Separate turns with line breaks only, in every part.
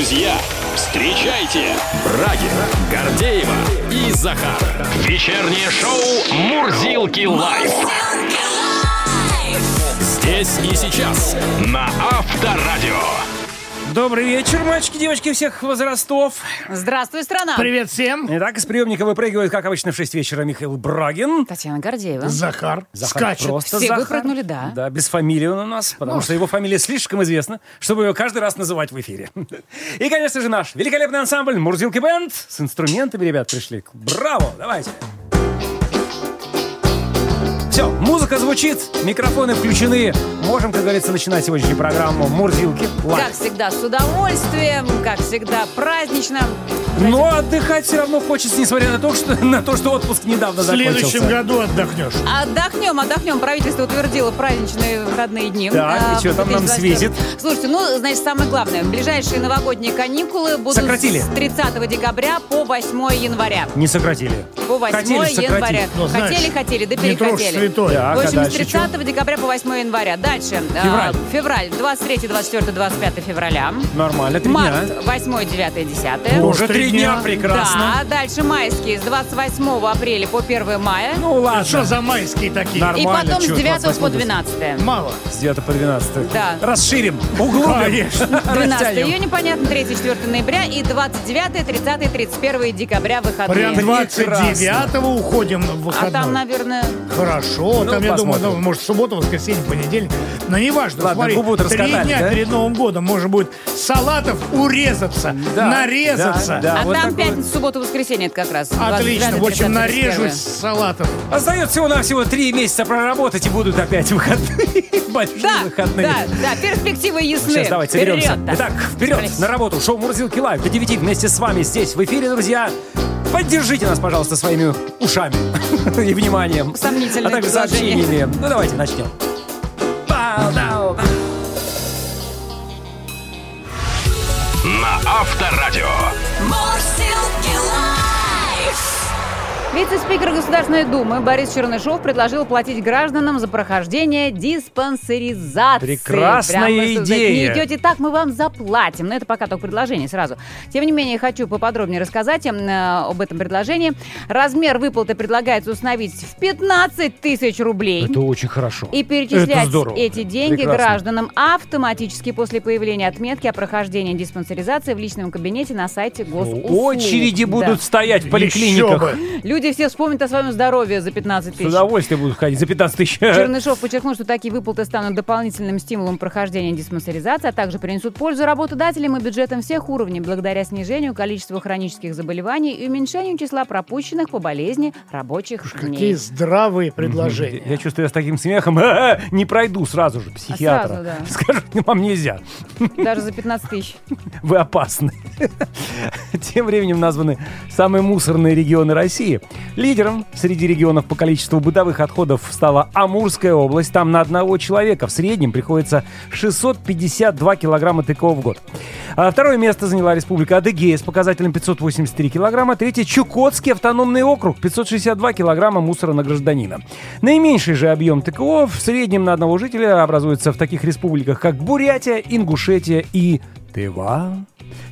Друзья, встречайте Брагина, Гордеева и Захар. Вечернее шоу «Мурзилки лайф». Здесь и сейчас на Авторадио.
Добрый вечер, мальчики, девочки всех возрастов.
Здравствуй, страна!
Привет всем!
Итак, из приемника выпрыгивает, как обычно, в 6 вечера Михаил Брагин.
Татьяна Гордеева.
Захар,
Захар
скачет.
просто
Все
Захар.
выпрыгнули, да.
Да, без фамилии он у нас, потому
Ну.
что его фамилия слишком известна, чтобы ее каждый раз называть в эфире. И, конечно же, наш великолепный ансамбль Мурзилки Band с инструментами, ребят, пришли. Браво, давайте. Все, музыка звучит, микрофоны включены. Можем, как говорится, начинать сегодняшнюю программу Мурзилки Live.
Как всегда, с удовольствием, как всегда, празднично.
Но отдыхать все равно хочется, несмотря на то, что, на то, что отпуск недавно
В следующем
закончился.
году отдохнешь.
Отдохнем, отдохнем. Правительство утвердило праздничные выходные дни.
Так,
а,
и чё там нам
2021.
светит?
Слушайте, ну, значит, самое главное. Ближайшие новогодние каникулы будут
Сократили.
с 30 декабря по 8 января.
Не сократили.
По 8
Хотели сократить.
января.
Ну, знаешь,
хотели, хотели, да
Не трожь
перехотели.
святое.
Так,
В
а
общем, с
дальше
30 декабря по 8 января. Дальше. а,
Февраль.
февраль. 23, 24, 25 февраля.
Нормально, три дня.
Март. 8, 9, 10.
Уже
Три
дня,
дня.
прекрасно.
Да, дальше майские с 28 апреля по 1 мая.
Ну ладно.
Что за майские такие?
Нар-
и
нормально,
потом с
чё,
9 по
28
12.
Мало.
С 9 по 12.
Да.
Расширим. Углубим.
Конечно.
12
Растянем.
июня, понятно, 3-4 ноября и 29, 30, 31 декабря выходные.
Прям 29-го уходим в
а
выходной.
там, наверное,
Хорошо,
Ну,
там, я думаю,
посмотрим.
ну, может, суббота, воскресенье, понедельник. Но неважно,
Ладно,
смотри,
губу-то
три дня
да?
перед Новым годом можно будет салатов урезаться,
Да,
нарезаться.
да, да.
а
вот
там
такой вот.
пятница, суббота, воскресенье это как раз.
Отлично,
29,
в общем,
30,
нарежусь
31.
салатов.
Остается всего-навсего три месяца проработать, и будут опять выходные. Большие
Да,
выходные.
да, да, перспективы ясны.
Сейчас давайте соберемся.
Вперед-то.
Итак, вперед
Собрались.
на работу. Шоу Мурзилки Лайв до 9 вместе с вами здесь в эфире, друзья. Поддержите нас, пожалуйста, своими ушами и вниманием.
Сомнительное
А также
предложение.
сообщениями. Ну, давайте начнем.
На Авторадио.
Вице-спикер Государственной Думы Борис Чернышов предложил платить гражданам за прохождение диспансеризации.
Прекрасная
Прямо,
идея.
Не идете так, мы вам заплатим. Но это пока только предложение сразу. Тем не менее, хочу поподробнее рассказать э, об этом предложении. Размер выплаты предлагается установить в 15 тысяч рублей.
Это очень хорошо.
И перечислять эти деньги
Прекрасно.
гражданам автоматически после появления отметки о прохождении диспансеризации в личном кабинете на сайте госуслуг.
Очереди
Да.
будут стоять в
Еще
поликлиниках.
бы.
Люди все вспомнят о своем здоровье за 15
С
тысяч.
удовольствием будут ходить за 15 тысяч.
Чернышов подчеркнул, что такие выплаты станут дополнительным стимулом прохождения диспансеризации, а также принесут пользу работодателям и бюджетам всех уровней, благодаря снижению количества хронических заболеваний и уменьшению числа пропущенных по болезни рабочих
Какие
дней.
здравые предложения.
Я чувствую, я с таким смехом не пройду сразу же психиатра.
сразу, да.
Скажу, вам нельзя.
Даже за 15 тысяч.
Вы опасны. Тем временем названы самые мусорные регионы России. Лидером среди регионов по количеству бытовых отходов стала Амурская область. Там на одного человека в среднем приходится 652 килограмма ТКО в год. А второе место заняла Республика Адыгея с показателем 583 килограмма. Третье – Чукотский автономный округ, 562 килограмма мусора на гражданина. Наименьший же объем ТКО в среднем на одного жителя образуется в таких республиках, как Бурятия, Ингушетия и Тыва.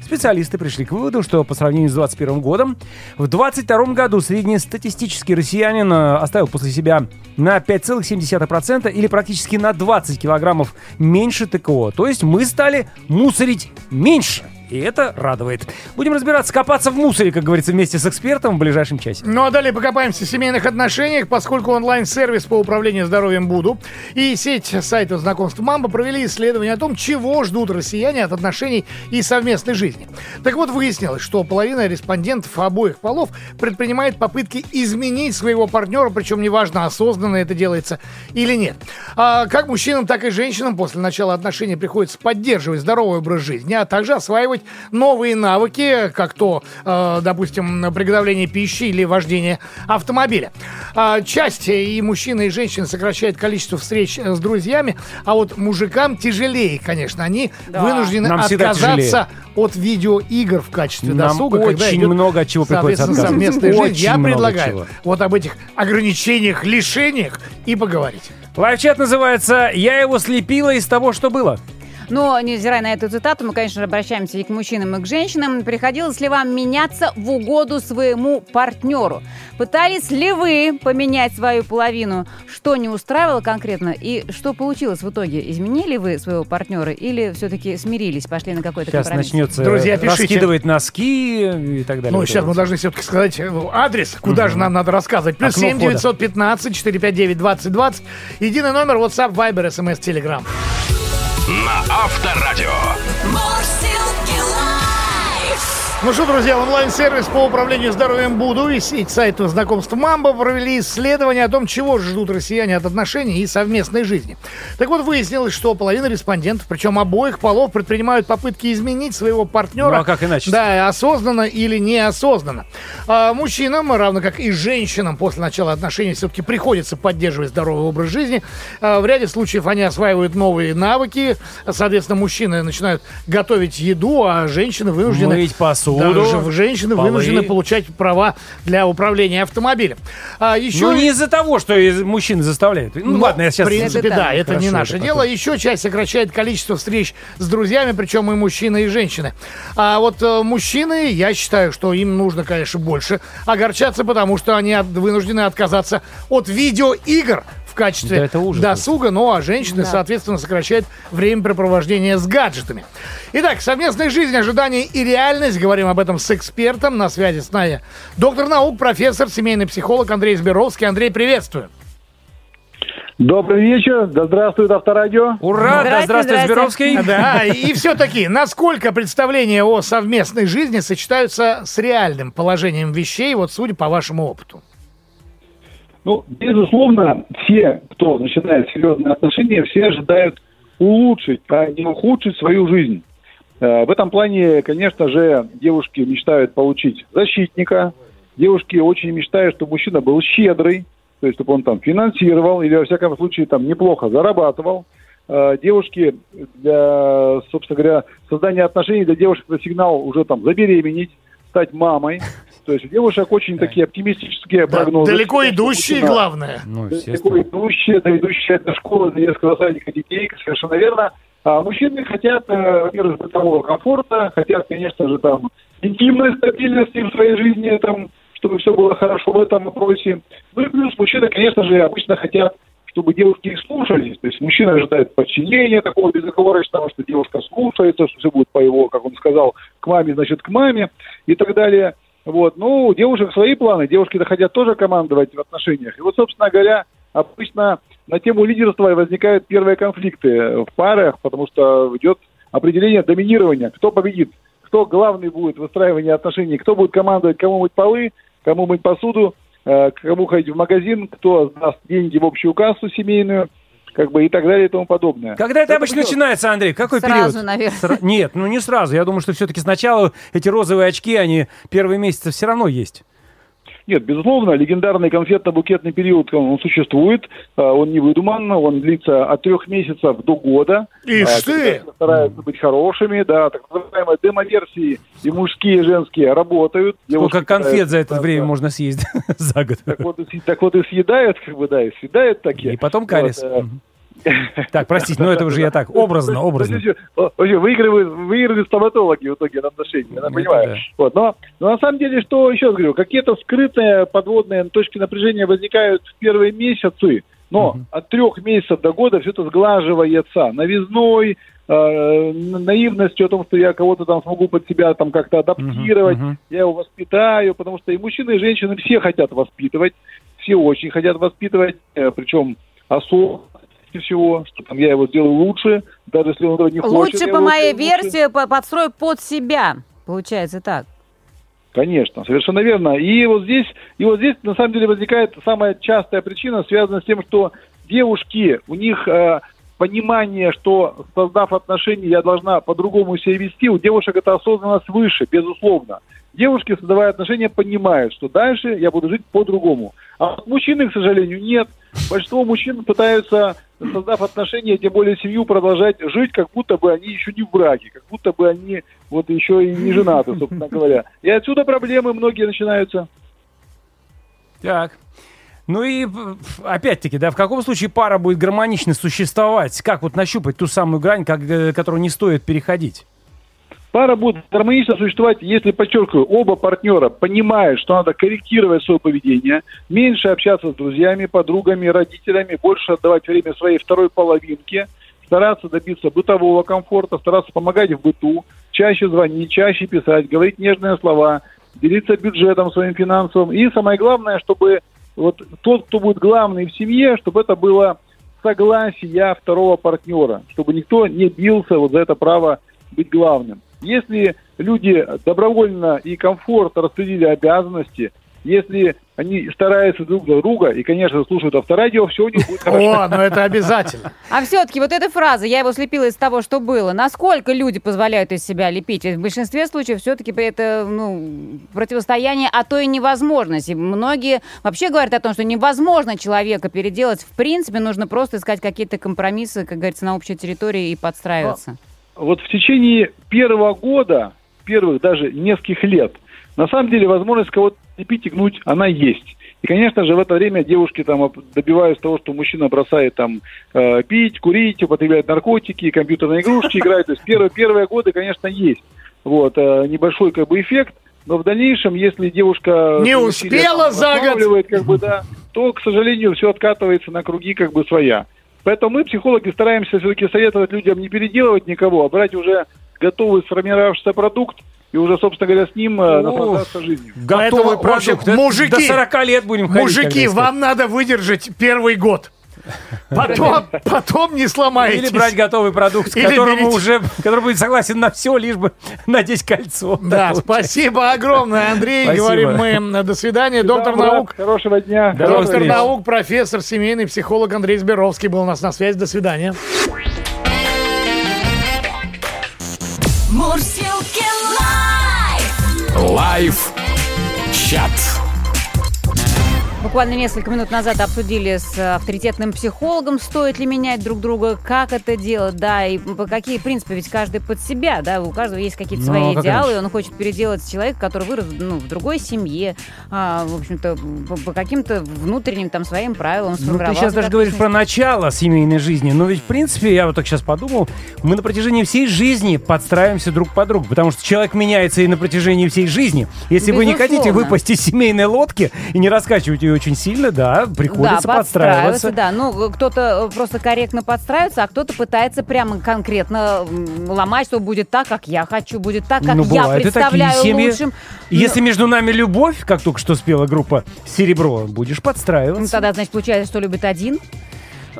Специалисты пришли к выводу, что по сравнению с 2021 годом, в 2022 году среднестатистический россиянин э, оставил после себя на 5,7% или практически на 20 килограммов меньше ТКО. То есть мы стали мусорить меньше. И это радует. Будем разбираться, копаться в мусоре, как говорится, вместе с экспертом в ближайшем часе.
Ну а далее покопаемся в семейных отношениях, поскольку онлайн-сервис по управлению здоровьем Буду и сеть сайтов знакомств Мамба провели исследование о том, чего ждут россияне от отношений и совместной жизни. Так вот, выяснилось, что половина респондентов обоих полов предпринимает попытки изменить своего партнера, причем неважно, осознанно это делается или нет. А как мужчинам, так и женщинам после начала отношений приходится поддерживать здоровый образ жизни, а также осваивать новые навыки, как то, э, допустим, приготовление пищи или вождение автомобиля. А, часть и мужчины, и женщины сокращают количество встреч э, с друзьями, а вот мужикам тяжелее, конечно. Они
Да.
вынуждены
Нам
отказаться от видеоигр в качестве
Нам
досуга. когда
очень
идет,
много чего приходится отказываться.
совместная жизнь.
Очень
Я предлагаю
чего.
вот об этих ограничениях, лишениях и поговорить.
Лайфчат называется «Я его слепила из того, что было».
Но, невзирая на эту цитату, мы, конечно же, обращаемся и к мужчинам, и к женщинам. Приходилось ли вам меняться в угоду своему партнеру? Пытались ли вы поменять свою половину? Что не устраивало конкретно? И что получилось в итоге? Изменили вы своего партнера или все-таки смирились, пошли на какой-то
Сейчас
компромисс?
начнется
Друзья, пишите.
раскидывать носки и так далее.
Ну,
Вот
сейчас мы должны все-таки сказать э, адрес, куда же нам надо рассказывать. Плюс
Окно
7
входа.
915 459 2020. Единый номер WhatsApp, Viber, SMS, Telegram.
На Авторадио.
Ну что, друзья, онлайн-сервис по управлению здоровьем Буду и сеть сайтов знакомств Мамба провели исследование о том, чего ждут россияне от отношений и совместной жизни. Так вот, выяснилось, что половина респондентов, причем обоих полов, предпринимают попытки изменить своего партнера.
Ну, а как иначе?
Да, осознанно или неосознанно. А мужчинам, равно как и женщинам, после начала отношений все-таки приходится поддерживать здоровый образ жизни. А в ряде случаев они осваивают новые навыки. Соответственно, мужчины начинают готовить еду, а женщины вынуждены...
Мыть посуду,
Да, женщины
полы.
вынуждены получать права для управления автомобилем. А еще...
Ну, не из-за того, что мужчины заставляют. Ну,
Ну,
ладно, я сейчас...
В принципе,
Это
да, это не
Хорошо,
наше
это
дело.
потом.
Еще часть сокращает количество встреч с друзьями, причем и мужчины, и женщины. А вот э, мужчины, я считаю, что им нужно, конечно, больше огорчаться, потому что они от- вынуждены отказаться от видеоигр качестве
Да это ужас.
досуга, ну а женщины,
Да.
соответственно, сокращают времяпрепровождения с гаджетами. Итак, совместная жизнь, ожидания и реальность. Говорим об этом с экспертом. На связи с нами доктор наук, профессор, семейный психолог Андрей Зберовский. Андрей, приветствую.
Добрый вечер, да здравствует Авторадио.
Ура! Да,
Здрасте,
здравствуй,
здрасте.
Зберовский.
Да, и все-таки, насколько представления о совместной жизни сочетаются с реальным положением вещей, вот судя по вашему опыту?
Ну, безусловно, все, кто начинает серьезные отношения, все ожидают улучшить, а не ухудшить свою жизнь. Э, В этом плане, конечно же, девушки мечтают получить защитника, девушки очень мечтают, чтобы мужчина был щедрый, то есть чтобы он там финансировал или, во всяком случае, там неплохо зарабатывал. Э, Девушки, для, собственно говоря, создания отношений для девушек это сигнал уже там забеременеть, стать мамой. То есть у девушек очень такие оптимистические
Да,
прогнозы.
далеко идущие, главное.
Ну,
далеко идущие, да, идущие это школа детского садика детей, совершенно верно. А мужчины хотят, э, во-первых, бытового комфорта, хотят, конечно же, там, интимной стабильности в своей жизни, там, чтобы все было хорошо в этом вопросе. Ну и плюс мужчины, конечно же, обычно хотят, чтобы девушки их слушались. То есть мужчина ожидает подчинения такого безоговорочного, что девушка слушается, что все будет по его, как он сказал, к маме, значит, к маме и так далее. Вот. Ну, у девушек свои планы. Девушки хотят тоже командовать в отношениях. И вот, собственно говоря, обычно на тему лидерства возникают первые конфликты в парах, потому что идет определение доминирования. Кто победит? Кто главный будет в выстраивании отношений? Кто будет командовать, кому мыть полы, кому мыть посуду, э, кому ходить в магазин, кто сдаст деньги в общую кассу семейную, как бы и так далее и тому подобное.
Когда это обычно
будет.
начинается, Андрей? Какой
Сразу,
период?
наверное.
Сра- Нет, ну не сразу. Я думаю, что все-таки сначала эти розовые очки, они первые месяцы все равно есть.
Нет, безусловно, легендарный конфетно-букетный период, он, он существует, э, он не выдуман, он длится от трех месяцев до года.
Ишь
А,
ты!
Стараются быть хорошими, да, так называемые демо-версии и мужские, и женские работают.
Сколько конфет за это
да,
время
да.
можно съесть за год.
Так вот, и так вот и съедают, как бы, да, и съедают такие.
И потом
Вот,
карис.
э,
Мгм. Так, простите, но это уже я так, образно, образно.
Выигрывают, выиграли стоматологи в итоге на отношения, я
Это
понимаю. Вот, но, но на самом деле, что еще раз говорю, какие-то скрытые подводные точки напряжения возникают в первые месяцы, но
Мгм.
от трех месяцев до года все это сглаживается новизной, э, наивностью о том, что я кого-то там смогу под себя там как-то адаптировать,
мгм.
я его воспитаю, потому что и мужчины, и женщины все хотят воспитывать, все очень хотят воспитывать, э, причем особо всего, что там я его сделаю лучше, даже если он этого не хочет.
Лучше, по моей
лучше.
версии, по- подстрой под себя. Получается так.
Конечно, совершенно верно. И вот здесь, и вот здесь на самом деле возникает самая частая причина, связанная с тем, что девушки, у них э, понимание, что создав отношения, я должна по-другому себя вести, у девушек это осознанность выше, безусловно. Девушки, создавая отношения, понимают, что дальше я буду жить по-другому. А вот мужчины, к сожалению, нет. Большинство мужчин пытаются, создав отношения, тем более семью, продолжать жить, как будто бы они еще не в браке, как будто бы они вот еще и не женаты, собственно говоря. И отсюда проблемы многие начинаются.
Так. Ну и опять-таки, да, в каком случае пара будет гармонично существовать? Как вот нащупать ту самую грань, как, э, которую не стоит переходить?
Пара будет гармонично существовать, если, подчеркиваю, оба партнера понимают, что надо корректировать свое поведение, меньше общаться с друзьями, подругами, родителями, больше отдавать время своей второй половинке, стараться добиться бытового комфорта, стараться помогать в быту, чаще звонить, чаще писать, говорить нежные слова, делиться бюджетом своим финансовым. И самое главное, чтобы вот тот, кто будет главный в семье, чтобы это было согласие второго партнера, чтобы никто не бился вот за это право быть главным. Если люди добровольно и комфортно распределили обязанности, если они стараются друг за друга и, конечно, слушают авторадио, все у них будет хорошо.
О, ну это обязательно.
А все-таки вот эта фраза, я его слепила из того, что было. Насколько люди позволяют из себя лепить? Ведь В большинстве случаев все-таки это ну, противостояние, а то и невозможность. И многие вообще говорят о том, что невозможно человека переделать. В принципе, нужно просто искать какие-то компромиссы, как говорится, на общей территории и подстраиваться.
Вот в течение первого года, первых даже нескольких лет, на самом деле возможность кого-то лепить и гнуть, она есть. И, конечно же, в это время девушки там об- добиваются того, что мужчина бросает там э, пить, курить, употребляет наркотики, компьютерные игрушки играет. То есть первые, первые годы, конечно, есть вот, э, небольшой как бы эффект, но в дальнейшем, если девушка...
Не успела за год.
как бы, да, то, к сожалению, все откатывается на круги как бы своя. Поэтому мы, психологи, стараемся все-таки советовать людям не переделывать никого, а брать уже готовый сформировавшийся продукт и уже, собственно говоря, с ним э, наслаждаться жизнью.
Готовый
Поэтому, общем,
продукт. Это
мужики,
До 40 лет будем ходить.
Мужики, вам надо выдержать первый год. Потом, потом не сломаетесь.
Или брать готовый продукт,
Или
которому
берите-
уже, который будет согласен на все, лишь бы надеть кольцо.
Да,
Так
спасибо огромное, Андрей.
Спасибо.
Говорим мы. До свидания. Доктор
Да, брат,
наук.
Хорошего дня.
Доктор наук, профессор, семейный психолог Андрей Зберовский был у нас на связи. До свидания.
Live. Chat.
Буквально несколько минут назад обсудили с э, авторитетным психологом, стоит ли менять друг друга, как это делать, да, и по какие принципы, ведь каждый под себя, да, у каждого есть какие-то
Ну,
свои
как
идеалы, и он хочет переделать человека, который вырос ну, в другой семье, а, в общем-то, по, по каким-то внутренним там своим правилам
Ну, ты сейчас даже говоришь про начало семейной жизни, но ведь, в принципе, я вот так сейчас подумал, мы на протяжении всей жизни подстраиваемся друг под друга, потому что человек меняется и на протяжении всей жизни. Если вы не хотите
Безусловно.
выпасть из семейной лодки и не раскачивать ее очень сильно, да, приходится
да,
подстраиваться.
да. Ну, кто-то э, просто корректно подстраивается, а кто-то пытается прямо конкретно ломать, что будет так, как я хочу, будет так, как
Ну,
я
и такие
представляю
семьи.
лучшим.
Если между нами любовь, как только что спела группа «Серебро», будешь
Ну,
подстраиваться.
тогда, значит, получается, что любит один,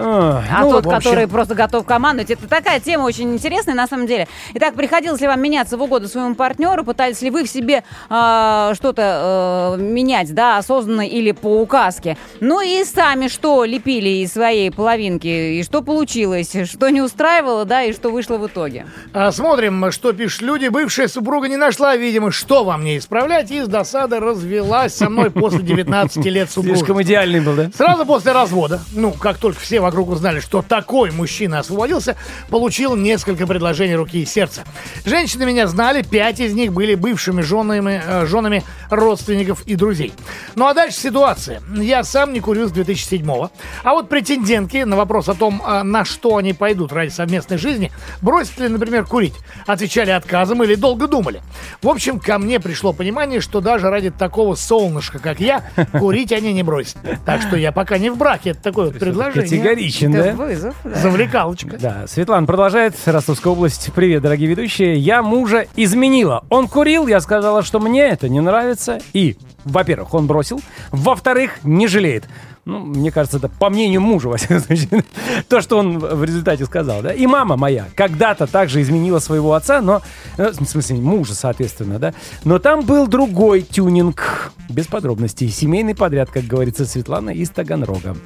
А,
а
ну,
тот,
общем,
который просто готов командовать. Это такая тема очень интересная на самом деле. Итак, приходилось ли вам меняться в угоду своему партнеру? Пытались ли вы в себе а, что-то э, менять, да, осознанно или по указке? Ну и сами что лепили из своей половинки? И что получилось? Что не устраивало, да, и что вышло в итоге?
А, Смотрим, что пишут люди. Бывшая супруга не нашла, видимо, что вам не исправлять, и с досады развелась со мной после 19 лет
Слишком
супружества.
идеальный был, да?
Сразу после развода, ну, как только все вокруг узнали, что такой мужчина освободился, получил несколько предложений руки и сердца. Женщины меня знали, пять из них были бывшими женами, э, женами родственников и друзей. Ну а дальше ситуация. Я сам не курю с 2007-го. А вот претендентки на вопрос о том, а, на что они пойдут ради совместной жизни, бросят ли, например, курить, отвечали отказом или долго думали. В общем, ко мне пришло понимание, что даже ради такого солнышка, как я, курить они не бросят. Так что я пока не в браке. Это такое вот предложение.
Категоричен,
Это
да?
вызов. да.
Завлекалочка.
Да, Светлана продолжает. Ростовская область. Привет, дорогие ведущие. Я мужа изменила. Он курил, я сказала, что мне это не нравится. И, во-первых, он бросил. Во-вторых, не жалеет. Ну, мне кажется, это по мнению мужа, во всяком случае, то, что он в результате сказал, да. И мама моя когда-то также изменила своего отца, но, э, в смысле, мужа, соответственно, да. Но там был другой тюнинг, без подробностей. Семейный подряд, как говорится, Светлана из Таганрога.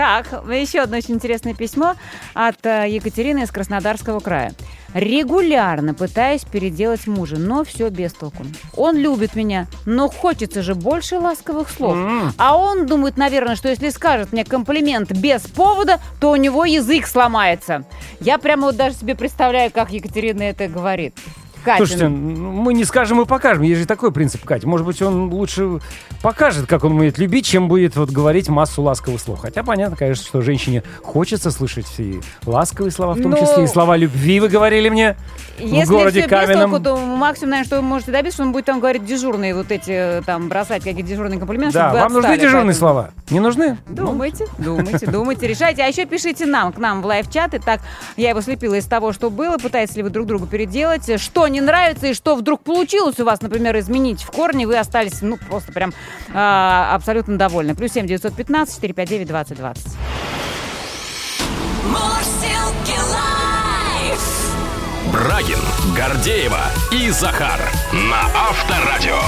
Так, еще одно очень интересное письмо от э, Екатерины из Краснодарского края. Регулярно пытаюсь переделать мужа, но все без толку. Он любит меня, но хочется же больше ласковых слов. А он думает, наверное, что если скажет мне комплимент без повода, то у него язык сломается. Я прямо вот даже себе представляю, как Екатерина это говорит. Катя,
Слушайте, ну, мы не скажем и покажем. Есть же такой принцип, Катя. Может быть, он лучше покажет, как он умеет любить, чем будет вот говорить массу ласковых слов. Хотя понятно, конечно, что женщине хочется слышать и ласковые слова, в том
Ну,
числе и слова любви, вы говорили мне, в
Если
городе
все без
Каменном.
толку, то максимум, наверное, что вы можете добиться, что он будет там говорить дежурные вот эти, там, бросать какие-то дежурные комплименты,
Да, вам нужны
отстали,
дежурные
поэтому-
слова? Не нужны?
Думайте, думайте, думайте, решайте. А еще пишите нам, к нам в лайв-чаты. Так, я его слепила из того, что было. Пытаетесь ли вы друг другу переделать? Что не нравится и что вдруг получилось у вас, например, изменить в корне, вы остались, ну, просто прям а, абсолютно довольны. Плюс семь девятьсот пятнадцать четыре пять девять двадцать двадцать.
Мурсилки лайф.
Брагин, Гордеева и Захар на Авторадио.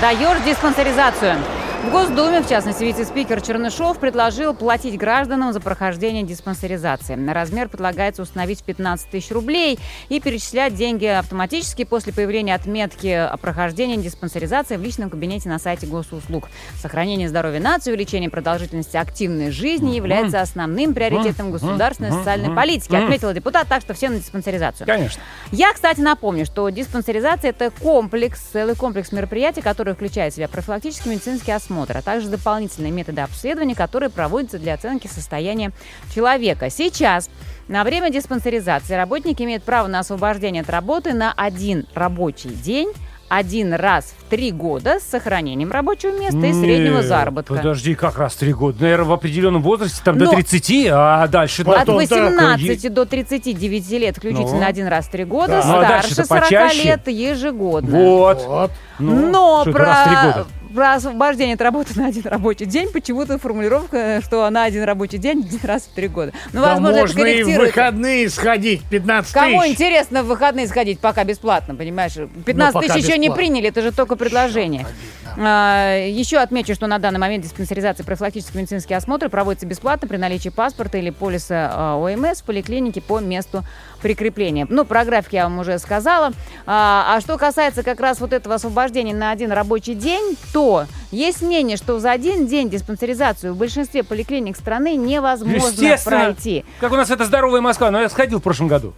Даешь диспансеризацию. В Госдуме, в частности, вице-спикер Чернышов предложил платить гражданам за прохождение диспансеризации. Размер предлагается установить в 15 тысяч рублей и перечислять деньги автоматически после появления отметки о прохождении диспансеризации в личном кабинете на сайте госуслуг. Сохранение здоровья нации, увеличение продолжительности активной жизни является основным приоритетом государственной социальной политики, отметила депутат, так что все на диспансеризацию.
Конечно.
Я, кстати, напомню, что диспансеризация – это комплекс, целый комплекс мероприятий, который включает в себя профилактический медицинский осмотр, а также дополнительные методы обследования, которые проводятся для оценки состояния человека. Сейчас на время диспансеризации работники имеют право на освобождение от работы на один рабочий день, один раз в три года с сохранением рабочего места и среднего
Нет,
заработка.
Подожди, как раз три года. Наверное, в определенном возрасте, там
Но-
до 30, а дальше...
От
Потом
18 до 39 лет включительно
Ну.
один раз в три года,
Да. Ну, а
старше
дальше-то
40
почаще.
лет ежегодно.
Вот.
Вот.
Ну,
Но
что это раз в три
про,
года?
про освобождение от работы на один рабочий день почему-то формулировка, что на один рабочий день один раз в три года. Ну,
Да
возможно, это
можно и в выходные сходить, 15
Кому
тысяч.
интересно в выходные сходить, пока бесплатно, понимаешь? 15
Ну,
тысяч еще не
бесплатно.
приняли, это же только предложение. А, еще отмечу, что на данный момент диспансеризация и профилактические медицинские осмотры проводятся бесплатно при наличии паспорта или полиса а, ОМС в поликлинике по месту прикрепления. Ну, про график я вам уже сказала. А, а что касается как раз вот этого освобождения на один рабочий день, то есть мнение, что за один день диспансеризацию в большинстве поликлиник страны невозможно пройти.
Как у нас это здоровая Москва. Ну, я сходил в прошлом году.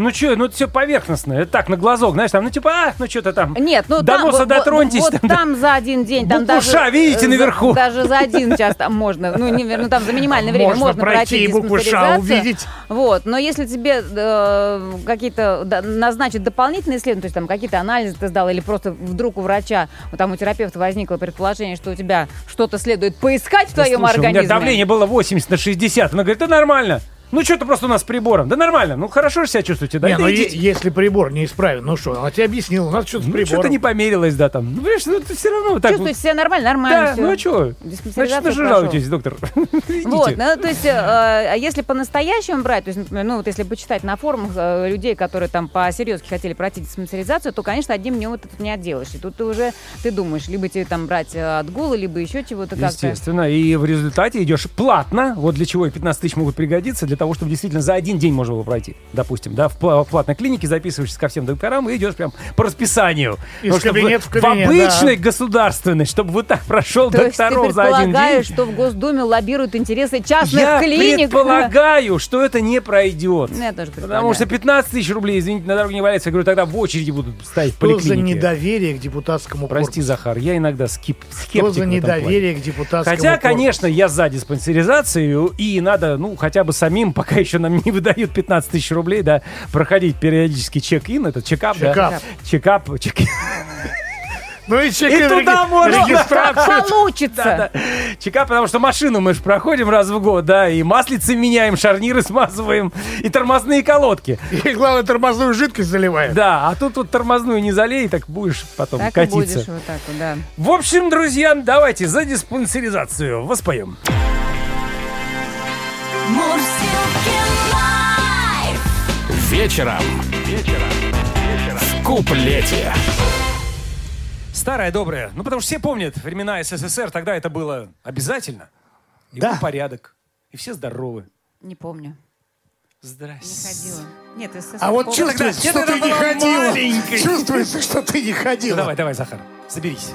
Ну что, ну это все поверхностно. Это так, на глазок, знаешь, там, ну типа, а, ну что-то там.
Нет, ну
До
там,
носа
вот-
дотроньтесь,
Вот,
там,
вот
да.
там за один день, там
Букву
даже...
Видите
за-
наверху?
Даже за один час там можно, ну, не, ну там за минимальное время
Можно
можно,
пройти и букву увидеть.
Вот, но если тебе э, какие-то да, назначат дополнительные исследования, то есть там какие-то анализы ты сдал, или просто вдруг у врача, вот там у терапевта возникло предположение, что у тебя что-то следует поискать в твоем
Слушай, у
организме.
меня давление было 80 на 60. Она говорит, да нормально. Ну что-то просто у нас с прибором. Да нормально. Ну хорошо же себя чувствуете, да?
Не, ну е-
идите.
если прибор не исправен, ну что, она тебе объяснила, у нас что-то с
Ну, что-то не померилось, да, там. Ну, понимаешь, ну, это все равно вот так.
Чувствуете
вот.
себя нормально, нормально
Да,
всё.
ну а что? Значит, вы же жалуетесь, доктор.
Вот, ну, то есть, э, а если по-настоящему брать, то есть, например, ну, вот если почитать на форумах э, людей, которые там по-серьезки хотели пройти диспансеризацию, то, конечно, одним днем вот это не отделаешь. И тут ты уже, ты думаешь, либо тебе там брать э, отгулы, либо еще чего-то как-то.
Естественно. И в результате идешь платно. Вот для чего и 15 тысяч могут пригодиться. Для того, чтобы действительно за один день можно было пройти. Допустим, да, в, в платной клинике записываешься ко всем докторам и идешь прям по расписанию.
Из
Потому что
кабинета в кабинет,
В обычной государственной, чтобы вот так прошел
То есть ты
докторов за один день.
предполагаешь, что в Госдуме лоббируют интересы частных
Я
клиник?
предполагаю, что это не пройдет.
Ну, я тоже
Потому что 15 тысяч рублей, извините, на дороге не валяется. Я говорю, тогда в очереди будут стоять в
Что за
поликлинике.
недоверие к депутатскому
Прости,
корпусу?
Захар, я иногда скип, скептик
Что
в
за
этом
недоверие к депутатскому
Хотя,
корпусу?
конечно, я за диспансеризацию, и надо, ну, хотя бы самим, пока еще нам не выдают 15 тысяч рублей, да, проходить периодически чек-ин, это чекап, да?
Чекап.
Чекап, чек
Ну и чек
И туда можно.
Получится.
Да, да. Чекап, потому что машину мы же проходим раз в год, да, и маслицы меняем, шарниры смазываем, и тормозные колодки.
И главное, тормозную жидкость заливает.
Да, а тут вот тормозную не залей, так будешь потом
Так и
катиться.
будешь вот так вот, да.
В общем, друзья, давайте за диспансеризацию воспоем.
Мурсилки лайф.
Вечером. Вечером. В куплете.
Старая добрая. Ну, потому что все помнят времена СССР, тогда это было обязательно. И
Да.
был порядок. И все здоровы.
Не помню. Не
Здрасте.
ходила. Нет, СССР
А вот
помню.
чувствуется,
Тогда-
что ты не ходила.
маленькой.
Чувствуется, что ты не
Ну,
ходила.
давай, давай, Захар, соберись.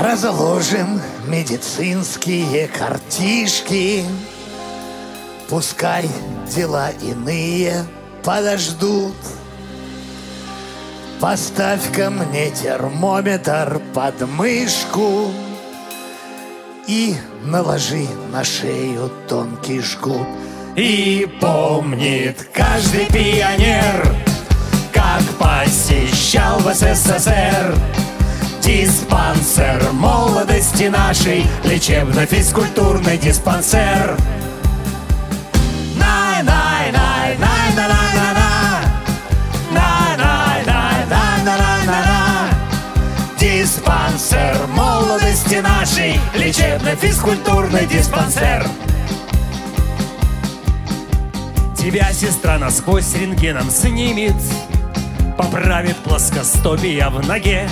Разложим медицинские картишки Пускай дела иные подождут. Поставь-ка мне термометр под мышку И наложи на шею тонкий жгут. И помнит каждый пионер Как посещал в СССР Диспансер молодости нашей Лечебно-физкультурный диспансер Диспансер. Молодости нашей Лечебно-физкультурный диспансер.
Тебя сестра насквозь рентгеном снимет Поправит плоскостопие в ноге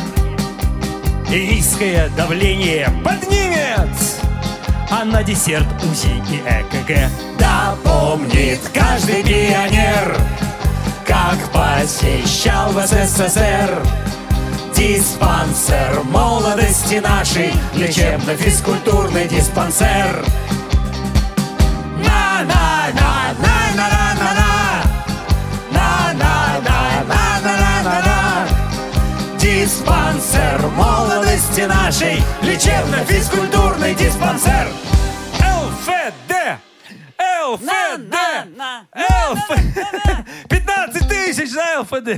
И низкое давление поднимет. А на десерт УЗИ и ЭКГ
Да помнит каждый пионер Как посещал в СССР Диспансер молодости нашей Лечебно-физкультурный диспансер На-на-на-на-на-на-на На-на-на-на-на-на-на Диспансер молодости нашей Лечебно-физкультурный диспансер
ЛФД! ЛФД! ЛФД! 15 тысяч за ЛФД!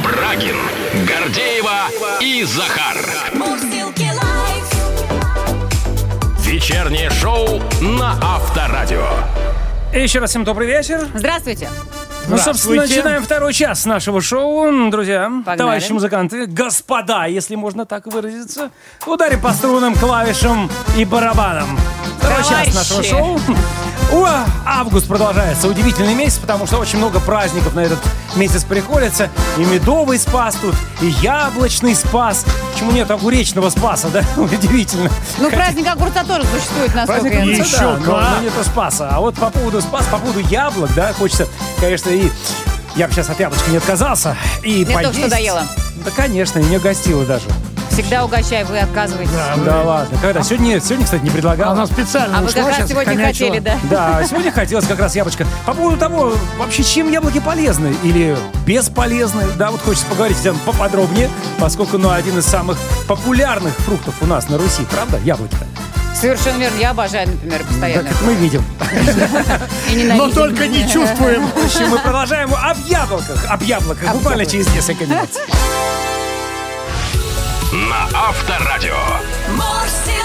Брагин, Гордеева и Захар. Вечернее шоу на Авторадио.
Еще раз всем добрый вечер.
Здравствуйте.
Ну, собственно, начинаем второй час нашего шоу. Друзья,
Погнали.
товарищи музыканты, господа, если можно так выразиться, ударим по струнам, клавишам и барабанам. Второй час
Товарищи.
нашего шоу. О, август продолжается. Удивительный месяц, потому что очень много праздников на этот месяц приходится. И медовый спас тут, и яблочный спас. Почему нет огуречного спаса, да? Удивительно.
Ну, праздник огурца тоже существует, насколько
Праздник
я.
Еще
да, но- но нету спаса. А вот по поводу спаса, по поводу яблок, да, хочется, конечно, и... Я бы сейчас от яблочка не отказался. И
Мне только что
поесть.
доела.
Да, конечно, и не гостила даже.
Всегда угощай, вы отказываетесь.
Да, ладно. Когда? Сегодня, сегодня, кстати, не предлагал.
Она специально
А вы как раз сегодня
хомячила.
хотели, да?
Да, сегодня хотелось как раз яблочко. По поводу того, вообще, чем яблоки полезны или бесполезны, да, вот хочется поговорить с поподробнее, поподробнее, поскольку, ну, один из самых популярных фруктов у нас на Руси, правда, яблоко-то?
Совершенно верно. Я обожаю, например,
Так
постоянно.
это мы видим.
Но только не чувствуем.
В общем, мы продолжаем об яблоках, об яблоках, буквально через несколько минут.
На Авторадио.
Live.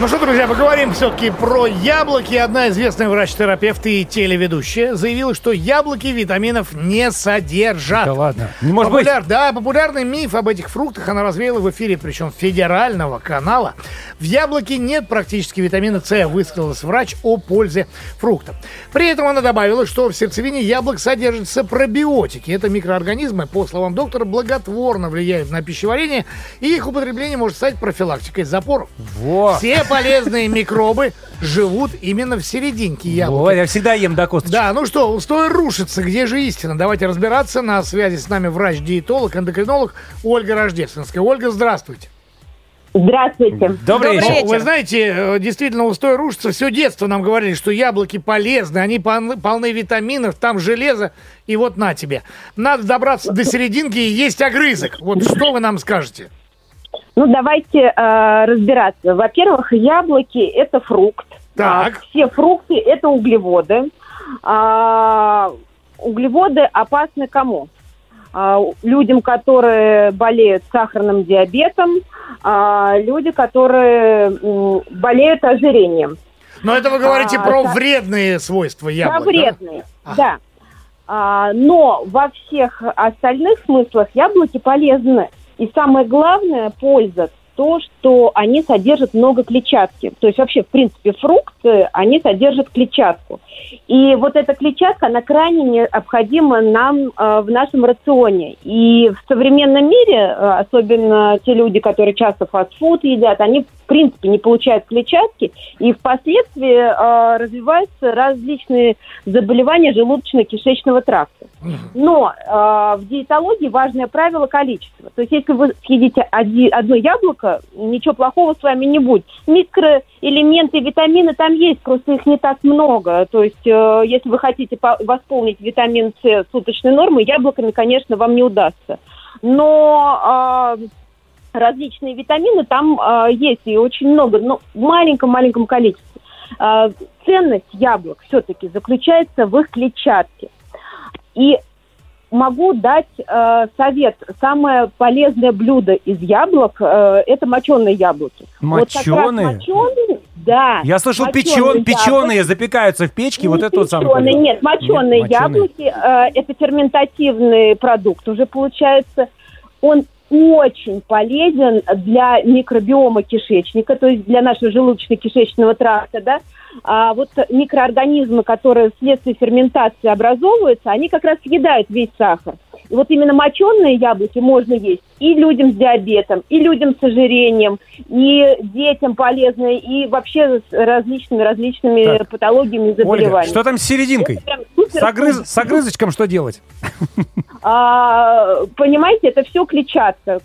Ну что, друзья, поговорим все-таки про яблоки. Одна известная врач-терапевт и телеведущая заявила, что яблоки витаминов не содержат.
Да ладно, не может быть.
Популяр- Да, популярный миф об этих фруктах она развеяла в эфире, причем федерального канала. В яблоке нет практически витамина С, высказалась врач о пользе фрукта. При этом она добавила, что в сердцевине яблок содержатся пробиотики. Это микроорганизмы, по словам доктора, благотворно влияют на пищеварение, и их употребление может стать профилактикой запоров.
Вот.
Все полезные микробы живут именно в серединке яблока.
Вот, я всегда ем до косточки.
Да, ну что, устой рушится. Где же истина? Давайте разбираться. На связи с нами врач-диетолог, эндокринолог Ольга Рождественская. Ольга, здравствуйте.
Здравствуйте.
Добрый
Добрый
вечер.
вечер.
Вы знаете, э, действительно, устой рушится. Все детство нам говорили, что яблоки полезны, они полны, полны витаминов, там железо, и вот на тебе. Надо добраться до серединки и есть огрызок. Вот что вы нам скажете?
Ну, давайте э, разбираться. Во-первых, яблоки – это фрукт.
Так.
А, все фрукты – это углеводы. А, углеводы опасны кому? А, людям, которые болеют сахарным диабетом, а, люди, которые м, болеют ожирением.
Но это вы говорите
А,
про
да.
вредные свойства яблок,
да,
да?
вредные, да. А, но во всех остальных смыслах яблоки полезны. И самое главное, польза то, что они содержат много клетчатки. То есть вообще, в принципе, фрукты, они содержат клетчатку. И вот эта клетчатка, она крайне необходима нам э, в нашем рационе. И в современном мире, э, особенно те люди, которые часто фастфуд едят, они принципе не получают клетчатки, и впоследствии э, развиваются различные заболевания желудочно-кишечного тракта. Но э, в диетологии важное правило количество. То есть если вы съедите оди- одно яблоко, ничего плохого с вами не будет. Микроэлементы, витамины там есть, просто их не так много. То есть э, если вы хотите по- восполнить витамин С суточной нормой, яблоками, конечно, вам не удастся. Но э, различные витамины там э, есть и очень много, но в маленьком-маленьком количестве. Э, ценность яблок все-таки заключается в их клетчатке. И могу дать э, совет. Самое полезное блюдо из яблок э, это моченые яблоки. Вот как раз
Моченые?
моченые, да.
Я слышал,
моченые
печен, печеные запекаются в печке, вот
Не
это вот самое.
печеные,
полезное.
Нет, моченые
Нет, моченые.
яблоки, э, это ферментативный продукт уже получается. Он очень полезен для микробиома кишечника, то есть для нашего желудочно-кишечного тракта, да. А вот микроорганизмы, которые вследствие ферментации образовываются, они как раз съедают весь сахар. И вот именно моченые яблоки можно есть и людям с диабетом, и людям с ожирением, и детям полезные, и вообще с различными-различными
Так.
патологиями и
Ольга,
заболеваниями.
что там с серединкой?
Супер
С, огрыз- с огрызочком что делать?
А, понимаете, это все клетчатка.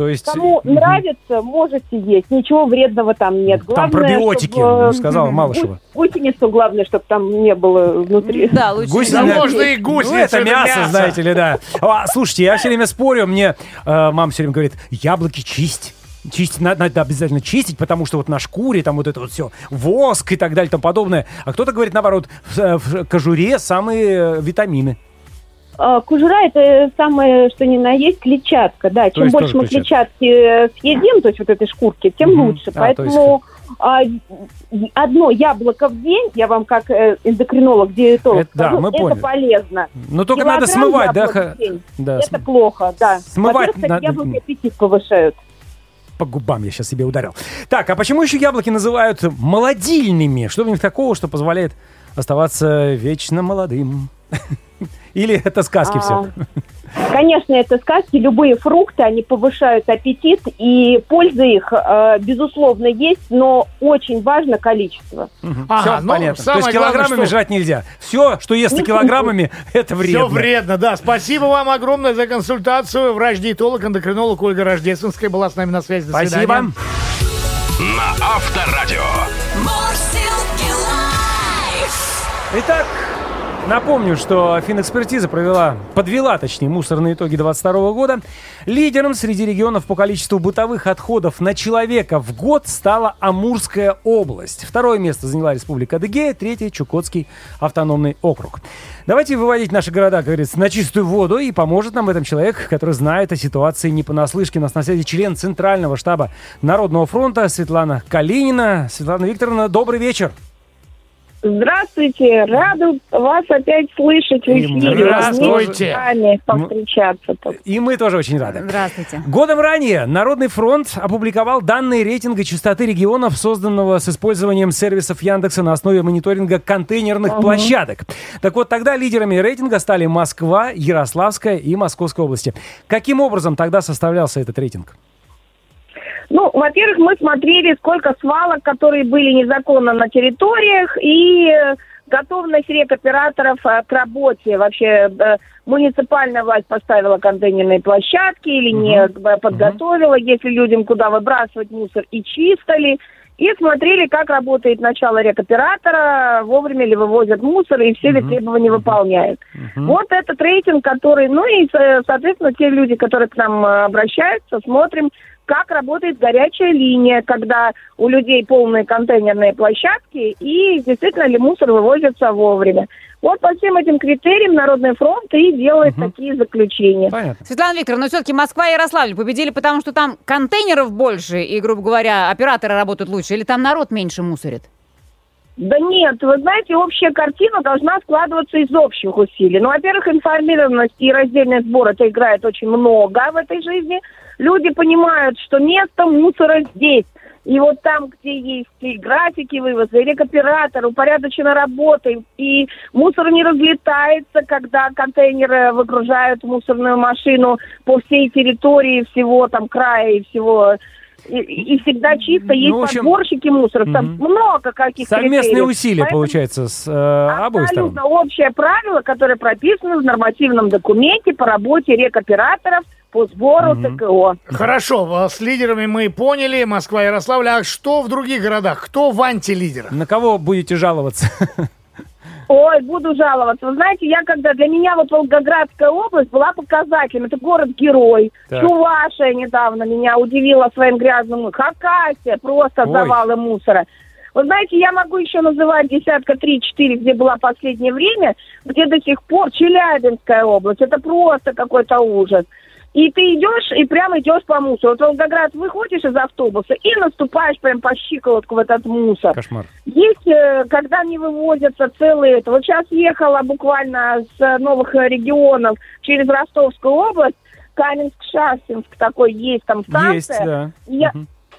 То есть...
Кому нравится, можете есть. Ничего вредного там нет.
Там
Главное,
пробиотики,
чтобы,
ну, сказала Малышева.
гу- Гусеницу главное, чтобы там не было внутри.
Да, лучше.
Гусеница-
Да можно и гусеницу,
Ну, это
это
мясо,
мясо.
знаете ли, да. А, слушайте, я все время спорю, мне э, мама все время говорит, яблоки чисть. Чистить надо, надо обязательно чистить, потому что вот на шкуре там вот это вот все, воск и так далее и тому подобное. А кто-то говорит, наоборот, в, э, в кожуре самые э, витамины.
А, Кожура это самое, что ни на есть, клетчатка. Да, чем
есть
больше мы клетчатки э, съедим, то есть вот этой шкурки, тем
Мгм.
лучше.
А, то
Поэтому а, одно яблоко в день, я вам как э, эндокринолог, диетолог
Это- да,
скажу,
мы
это
поняли.
полезно.
Но только надо смывать, да? да
это
см-
плохо, да.
Смывать
Во-первых,
надо-
яблоки аппетит повышают.
По губам я сейчас себе ударил. Так, а почему еще яблоки называют молодильными? Что в них такого, что позволяет оставаться вечно молодым? Или это сказки
А,
все?
Конечно, это сказки. Любые фрукты, они повышают аппетит, и польза их, э, безусловно, есть, но очень важно количество.
Ага,
Все
ну,
понятно. То есть
главное,
килограммами
что-
жрать нельзя. Все, что естся килограммами, это вредно.
Все вредно, да. Спасибо вам огромное за консультацию. Врач-диетолог, эндокринолог Ольга Рождественская была с нами на связи. До
Спасибо.
свидания.
На Авторадио.
Итак, напомню, что финэкспертиза провела, подвела, точнее, мусорные итоги 2022 года. Лидером среди регионов по количеству бытовых отходов на человека в год стала Амурская область. Второе место заняла Республика Адыгея, третье – Чукотский автономный округ. Давайте выводить наши города, как говорится, на чистую воду, и поможет нам в этом человек, который знает о ситуации не понаслышке. У нас на связи член Центрального штаба Народного фронта Светлана Калинина. Светлана Викторовна, добрый вечер.
Здравствуйте, рада вас опять слышать в эфире.
здравствуйте.
С вами повстречаться.
И мы тоже очень рады.
Здравствуйте.
Годом ранее Народный фронт опубликовал данные рейтинга частоты регионов, созданного с использованием сервисов Яндекса на основе мониторинга контейнерных площадок. Так вот, тогда лидерами рейтинга стали Москва, Ярославская и Московская области. Каким образом тогда составлялся этот рейтинг?
Ну, во-первых, мы смотрели, сколько свалок, которые были незаконно на территориях, и э, готовность рекоператоров э, к работе. Вообще, э, муниципальная власть поставила контейнерные площадки или не э, подготовила, если людям куда выбрасывать мусор, и чисто ли. И смотрели, как работает начало рекоператора, вовремя ли вывозят мусор, и все ли требования выполняют. Вот этот рейтинг, который, ну и, со- соответственно, те люди, которые к нам обращаются, смотрим, как работает горячая линия, когда у людей полные контейнерные площадки, и действительно ли мусор вывозится вовремя. Вот по всем этим критериям Народный фронт и делает такие заключения.
Понятно.
Светлана Викторовна, но все-таки Москва и Ярославль победили, потому что там контейнеров больше, и, грубо говоря, операторы работают лучше, или там народ меньше мусорит?
Да нет, вы знаете, общая картина должна складываться из общих усилий. Ну, во-первых, информированность и раздельный сбор это играет очень много в этой жизни. Люди понимают, что место мусора здесь. И вот там, где есть и графики вывоза, и рекоператор, упорядочена работа, и- мусор не разлетается, когда контейнеры выгружают в муссорную машину по всей территории всего там края и всего и, и всегда чисто. Есть
Ну, общем,
подборщики мусора, там много каких
Совместные
критериев.
усилия,
Поэтому
получается, с э, обоих сторон.
Абсолютно общее правило, которое прописано в нормативном документе по работе рекоператоров по сбору ТКО.
Хорошо, э, с лидерами мы поняли, Москва, Ярославль. А что в других городах? Кто в антилидерах?
На кого будете жаловаться?
Ой, буду жаловаться. Вы знаете, я когда для меня вот Волгоградская область была показателем. Это город-герой.
Так.
Чувашия недавно меня удивила своим грязным. Хакасия, просто
Ой.
завалы мусора. Вы знаете, я могу еще называть десятка три-четыре, где была последнее время, где до сих пор Челябинская область. Это просто какой-то ужас. И ты идешь, и прямо идешь по мусору. Вот в Волгоград выходишь из автобуса и наступаешь прям по щиколотку в этот мусор.
Кошмар.
Есть, э, когда не вывозятся целые... это. Вот сейчас ехала буквально с э, новых регионов через Ростовскую область, Каменск-Шахтинск такой есть там станция.
Есть, да.
Я-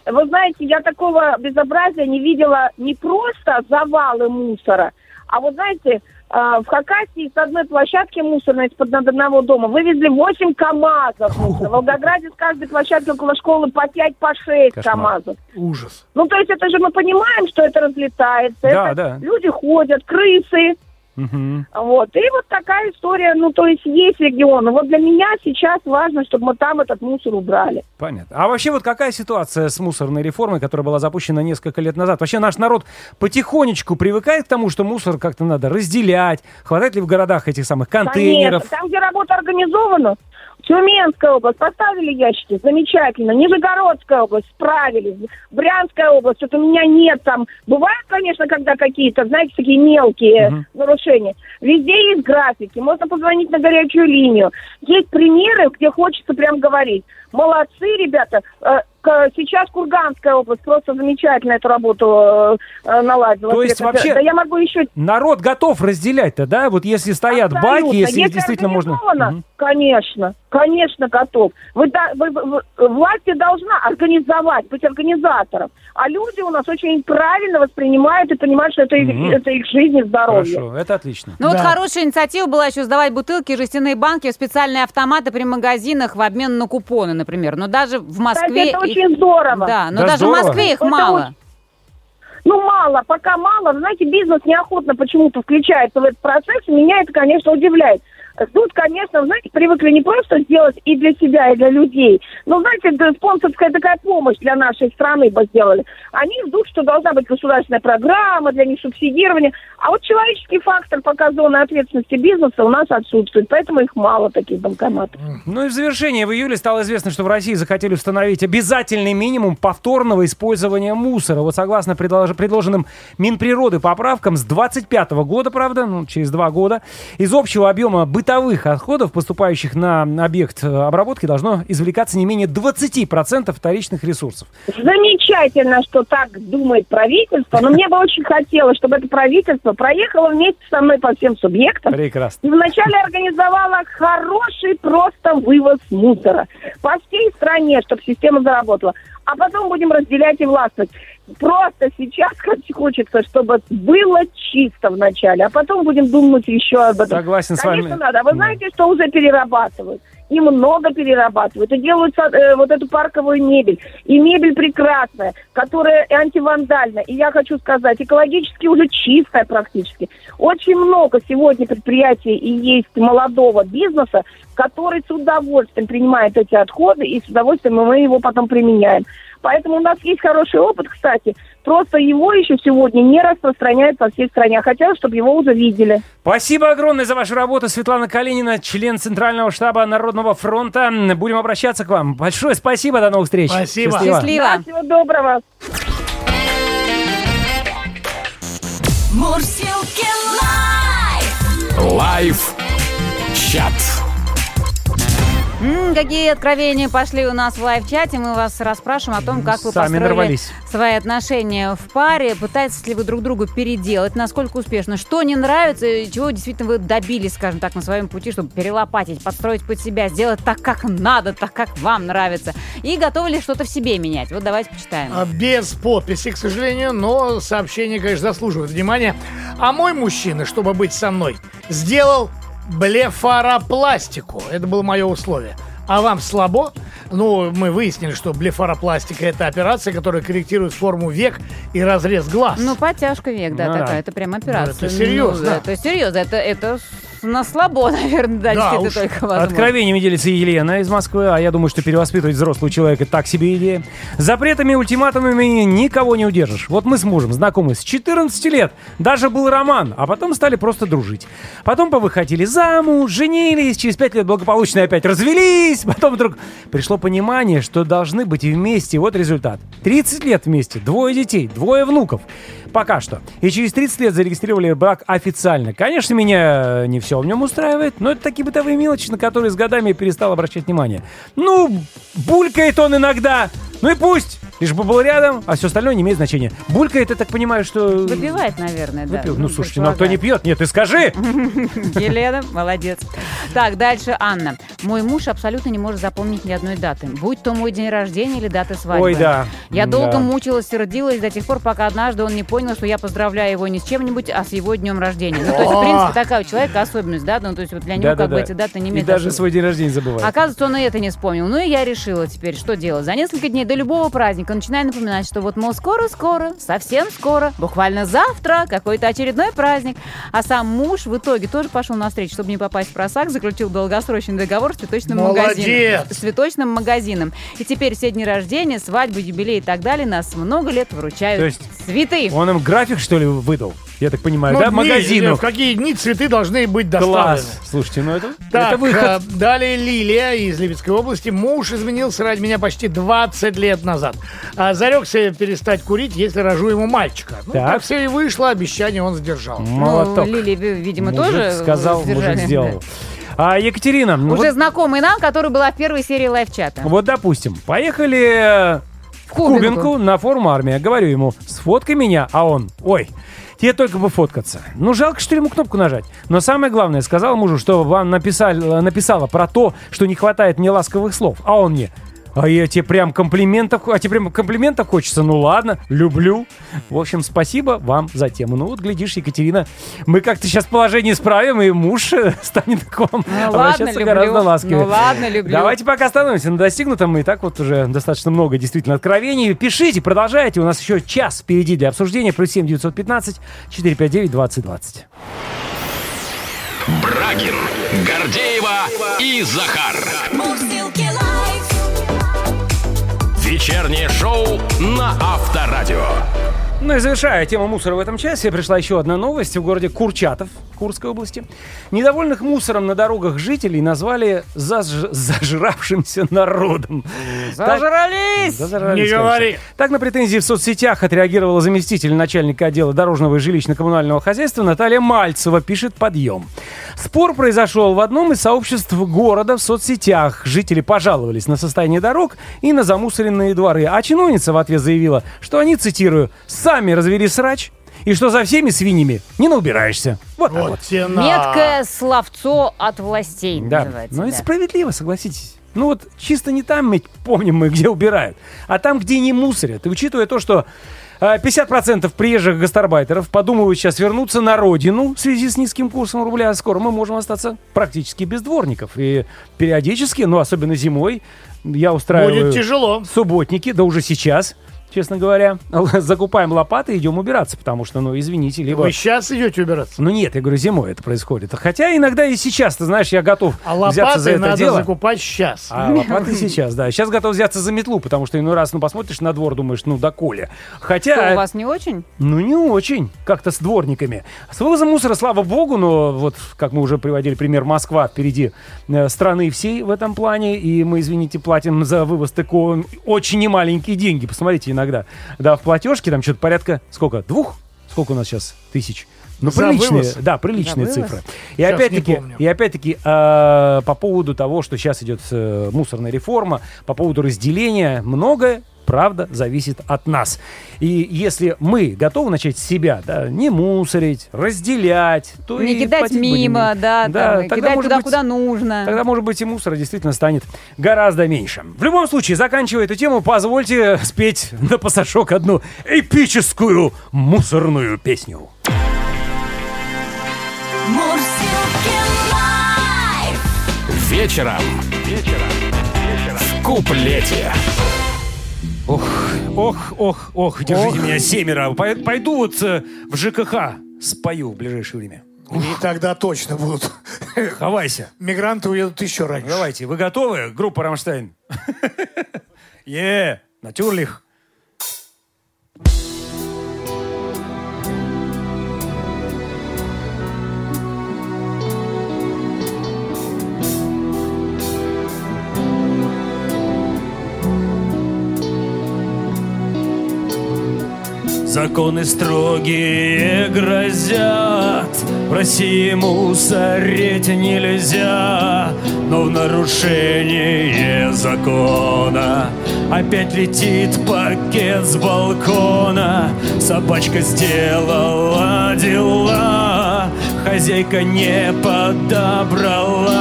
Вы знаете, я такого безобразия не видела не просто завалы мусора, а вот знаете, в Хакасии с одной площадки мусорной из-под одного дома вывезли 8 КАМАЗов мусора. В Волгограде с каждой площадки около школы по 5, по 6
Кошмар.
КАМАЗов.
Ужас.
Ну, то есть это же мы понимаем, что это разлетается.
Да,
это
да.
Люди ходят, крысы.
Мгм.
Вот. И вот такая история, ну, то есть есть регионы. Вот для меня сейчас важно, чтобы мы там этот мусор убрали.
Понятно. А вообще вот какая ситуация с мусорной реформой, которая была запущена несколько лет назад? Вообще наш народ потихонечку привыкает к тому, что мусор как-то надо разделять. Хватает ли в городах этих самых контейнеров?
Конечно. Там, где работа организована, Тюменская область поставили ящики, замечательно. Нижегородская область справились. Брянская область, вот у меня нет там. Бывают, конечно, когда какие-то, знаете, такие мелкие нарушения. Везде есть графики, можно позвонить на горячую линию. Есть примеры, где хочется прям говорить. Молодцы, ребята. Э, Сейчас Курганская область просто замечательно эту работу э, э, наладила.
То есть вообще-
Да я могу еще
Народ готов разделять-то, да? Вот если стоят
Абсолютно.
баки, если, действительно можно... Мгм.
Конечно, конечно, готов. Вы, да- вы- вы- власть должна организовать, быть организатором. А люди у нас очень правильно воспринимают и понимают, что это, их,
Мгм.
это их жизнь и здоровье.
Хорошо, это отлично.
Ну вот
Да.
хорошая инициатива была еще сдавать бутылки жестяные банки в специальные автоматы при магазинах в обмен на купоны, например. Но даже в Москве...
Кстати, это
их-
очень здорово.
Да, но
Да,
даже
здорово.
в Москве их
Это
мало.
очень- Ну, мало, пока мало. Знаете, бизнес неохотно почему-то включается в этот процесс, и меня это, конечно, удивляет. Тут, конечно, знаете, привыкли не просто сделать и для себя, и для людей. Но, знаете, спонсорская такая помощь для нашей страны бы сделали. Они ждут, что должна быть государственная программа для них субсидирования. А вот человеческий фактор пока зоны ответственности бизнеса у нас отсутствует. Поэтому их мало, таких банкоматов.
Ну и в завершение, в июле стало известно, что в России захотели установить обязательный минимум повторного использования мусора. Вот согласно предлож- предложенным Минприроды поправкам с 25 года, правда, ну, через два года, из общего объема бытовых отходов, поступающих на объект э, обработки, должно извлекаться не менее 20% вторичных ресурсов.
Замечательно, что так думает правительство, но мне бы очень хотелось, чтобы это правительство проехало вместе со мной по всем субъектам
Прекрасно.
и вначале организовала хороший просто вывоз мусора по всей стране, чтобы система заработала. А потом будем разделять и властвовать. Просто сейчас хоч- хочется, чтобы было чисто вначале, а потом будем думать еще об этом.
Согласен с
Конечно,
вами.
надо. А вы знаете, что уже перерабатывают? И много перерабатывают. И делают э, вот эту парковую мебель. И мебель прекрасная, которая антивандальная. И я хочу сказать, экологически уже чистая практически. Очень много сегодня предприятий и есть молодого бизнеса, который с удовольствием принимает эти отходы, и с удовольствием мы его потом применяем. Поэтому у нас есть хороший опыт, кстати. Просто его еще сегодня не распространяют по всей стране. А хотелось, чтобы его уже видели.
Спасибо огромное за вашу работу, Светлана Калинина, член Центрального штаба Народного фронта. Будем обращаться к вам. Большое спасибо, до новых встреч.
Спасибо.
Счастливо.
Да, всего доброго.
Мурсилки live.
Live chat.
М, какие откровения пошли у нас в live-чате. Мы вас расспрашиваем о том, как вы
Сами
построили
нарвались.
свои отношения в паре. Пытаетесь ли вы друг другу переделать, насколько успешно. Что не нравится, и чего действительно вы добились, скажем так, на своем пути, чтобы перелопатить, подстроить под себя, сделать так, как надо, так, как вам нравится. И готовы ли что-то в себе менять? Вот давайте почитаем.
А, Без подписи, к сожалению, но сообщение, конечно, заслуживает внимания. А мой мужчина, чтобы быть со мной, сделал блефаропластику. Это было мое условие. А вам слабо? Ну, мы выяснили, что блефаропластика это операция, которая корректирует форму век и разрез глаз.
Ну, подтяжка век, да,
Ну да.
такая. Это прям операция.
это серьезно.
Ну, это серьезно. Это, это на слабо, наверное, да,
Да уж.
только возможно.
Откровениями делится Елена из Москвы, а я думаю, что перевоспитывать взрослого человека так себе идея. Запретами и ультиматумами никого не удержишь. Вот мы с мужем знакомы с 14 лет. Даже был роман, а потом стали просто дружить. Потом повыходили замуж, женились, через 5 лет благополучно опять развелись. Потом вдруг пришло понимание, что должны быть вместе. Вот результат. 30 лет вместе, двое детей, двое внуков. Пока что. И через 30 лет зарегистрировали брак официально. Конечно, меня не все в нем устраивает, но это такие бытовые мелочи, на которые с годами я перестал обращать внимание. Ну, булькает он иногда. Ну и пусть. Лишь бы был рядом, а все остальное не имеет значения. Булькает, я так понимаю, что...
Выпивает, наверное, да.
Выпил. Ну, слушайте, ну а кто не пьет? Нет, ты скажи!
Елена, молодец. Так, дальше Анна. Мой муж абсолютно не может запомнить ни одной даты. Будь то мой день рождения или дата свадьбы.
Ой, да.
Я
Да.
долго мучилась, сердилась до тех пор, пока однажды он не понял, что я поздравляю его не с чем-нибудь, а с его днем рождения. Ну, то есть, в принципе, такая у человека особенность, да? Ну, то есть, вот для него как бы эти даты не
И
имеют
даже свой день рождения забывает.
Оказывается, он и это не вспомнил. Ну и я решила теперь, что делать. За несколько дней до любого праздника начинаю напоминать, что вот, мол, скоро-скоро, совсем скоро, буквально завтра какой-то очередной праздник. А сам муж в итоге тоже пошел навстречу, чтобы не попасть в просак, заключил долгосрочный договор с цветочным
Молодец!
магазином. С цветочным магазином. И теперь все дни рождения, свадьбы, юбилеи и так далее нас много лет выручают
То есть
цветы.
Он им график, что ли, выдал? Я так понимаю,
Ну,
да?
дни,
Магазину.
В какие дни цветы должны быть доставлены.
Класс. Слушайте, ну это,
Так,
это выход.
э, далее Лилия из Липецкой области. Муж изменился ради меня почти 20 лет назад. А зарекся перестать курить, если рожу ему мальчика. Ну,
Так.
так все и вышло, обещание он сдержал.
Молоток.
Ну, Лили, ви- видимо,
Мужик
тоже
сказал,
сдержали.
мужик сделал. А Екатерина, ну
Уже
вот,
знакомый нам, который была в первой серии лайфчата.
вот, допустим, поехали в
Кубинку.
Кубинку на форум армия. Говорю ему, сфоткай меня, а он, ой, тебе только бы фоткаться. Ну, жалко, что ему кнопку нажать. Но самое главное, сказал мужу, что вам написали, написала про то, что не хватает мне ласковых слов. А он мне, а я тебе прям комплиментов, а тебе прям комплиментов хочется? Ну ладно, люблю. В общем, спасибо вам за тему. Ну вот, глядишь, Екатерина, мы как-то сейчас положение исправим, и муж э, станет к вам
Ну ладно,
обращаться
люблю.
гораздо ласковее.
Ну ладно, люблю.
Давайте пока остановимся на достигнутом. И так вот уже достаточно много действительно откровений. Пишите, продолжайте. У нас еще час впереди для обсуждения. Плюс 7 915 459 2020.
Брагин, Гордеева и Захар.
Мурзилки.
Вечернее шоу на Авторадио.
Ну и завершая тему мусора в этом часе, пришла еще одна новость. В городе Курчатов, Курской области, недовольных мусором на дорогах жителей назвали заж- зажравшимся народом. Так-
Зажрались!
Зажрались,
Не
конечно.
говори.
Так на претензии в соцсетях отреагировала заместитель начальника отдела дорожного и жилищно-коммунального хозяйства Наталья Мальцева, пишет «Подъем». Спор произошел в одном из сообществ города в соцсетях. Жители пожаловались на состояние дорог и на замусоренные дворы. А чиновница в ответ заявила, что они, цитирую, «сами развели срач» и что за всеми свиньями не наубираешься. Вот так вот.
Вот.
Меткое словцо от властей
Да,
называется.
но это
да.
справедливо, согласитесь. Ну вот чисто не там, ведь помним мы, где убирают, а там, где не мусорят. И учитывая то, что 50% приезжих гастарбайтеров подумывают сейчас вернуться на родину в связи с низким курсом рубля, а скоро мы можем остаться практически без дворников. И периодически, ну особенно зимой, я устраиваю
Будет тяжело.
субботники, да уже сейчас, честно говоря, закупаем лопаты и идем убираться, потому что, ну извините, либо...
Вы сейчас идете убираться.
Ну нет, я говорю, зимой это происходит. Хотя иногда и сейчас, ты знаешь, я готов
А
взяться за
лопаты
это
надо
дело.
закупать сейчас.
А лопаты сейчас, да. Сейчас готов взяться за метлу, потому что иной раз, ну, посмотришь на двор, думаешь, ну, да коли. Хотя,
Что, у вас не очень?
ну, не очень, как-то с дворниками. С вывозом мусора, слава богу, но вот, как мы уже приводили пример, Москва впереди э, страны всей в этом плане, и мы, извините, платим за вывоз ТКО очень немаленькие деньги. Посмотрите иногда, да, в платежке там что-то порядка, сколько, двух? Сколько у нас сейчас тысяч? Ну,
За
приличные,
вывоз?
да, приличные
За
цифры. И опять-таки, и опять-таки э, по поводу того, что сейчас идет э, мусорная реформа, по поводу разделения, многое правда зависит от нас. И если мы готовы начать с себя, да, не мусорить, разделять, то
Не
и
кидать
платить будем
мимо,
меньше.
да, там,
тогда,
кидать туда,
быть,
куда нужно.
Тогда, может быть, и мусора действительно станет гораздо меньше. В любом случае, заканчивая эту тему, позвольте спеть на пасашок одну эпическую мусорную песню.
Вечером. Вечером. Вечером. В куплете.
Ох, ох, ох, ох, держите меня семеро. Пой- Пойду вот э, в ЖКХ спою в ближайшее время.
И тогда точно будут.
Хавайся.
Мигранты уедут еще раньше.
Давайте, вы готовы, группа Рамштайн? Е, натюрлих. Законы строгие грозят, в России мусорить нельзя, но в нарушение закона опять летит пакет с балкона. Собачка сделала дела, хозяйка не подобрала.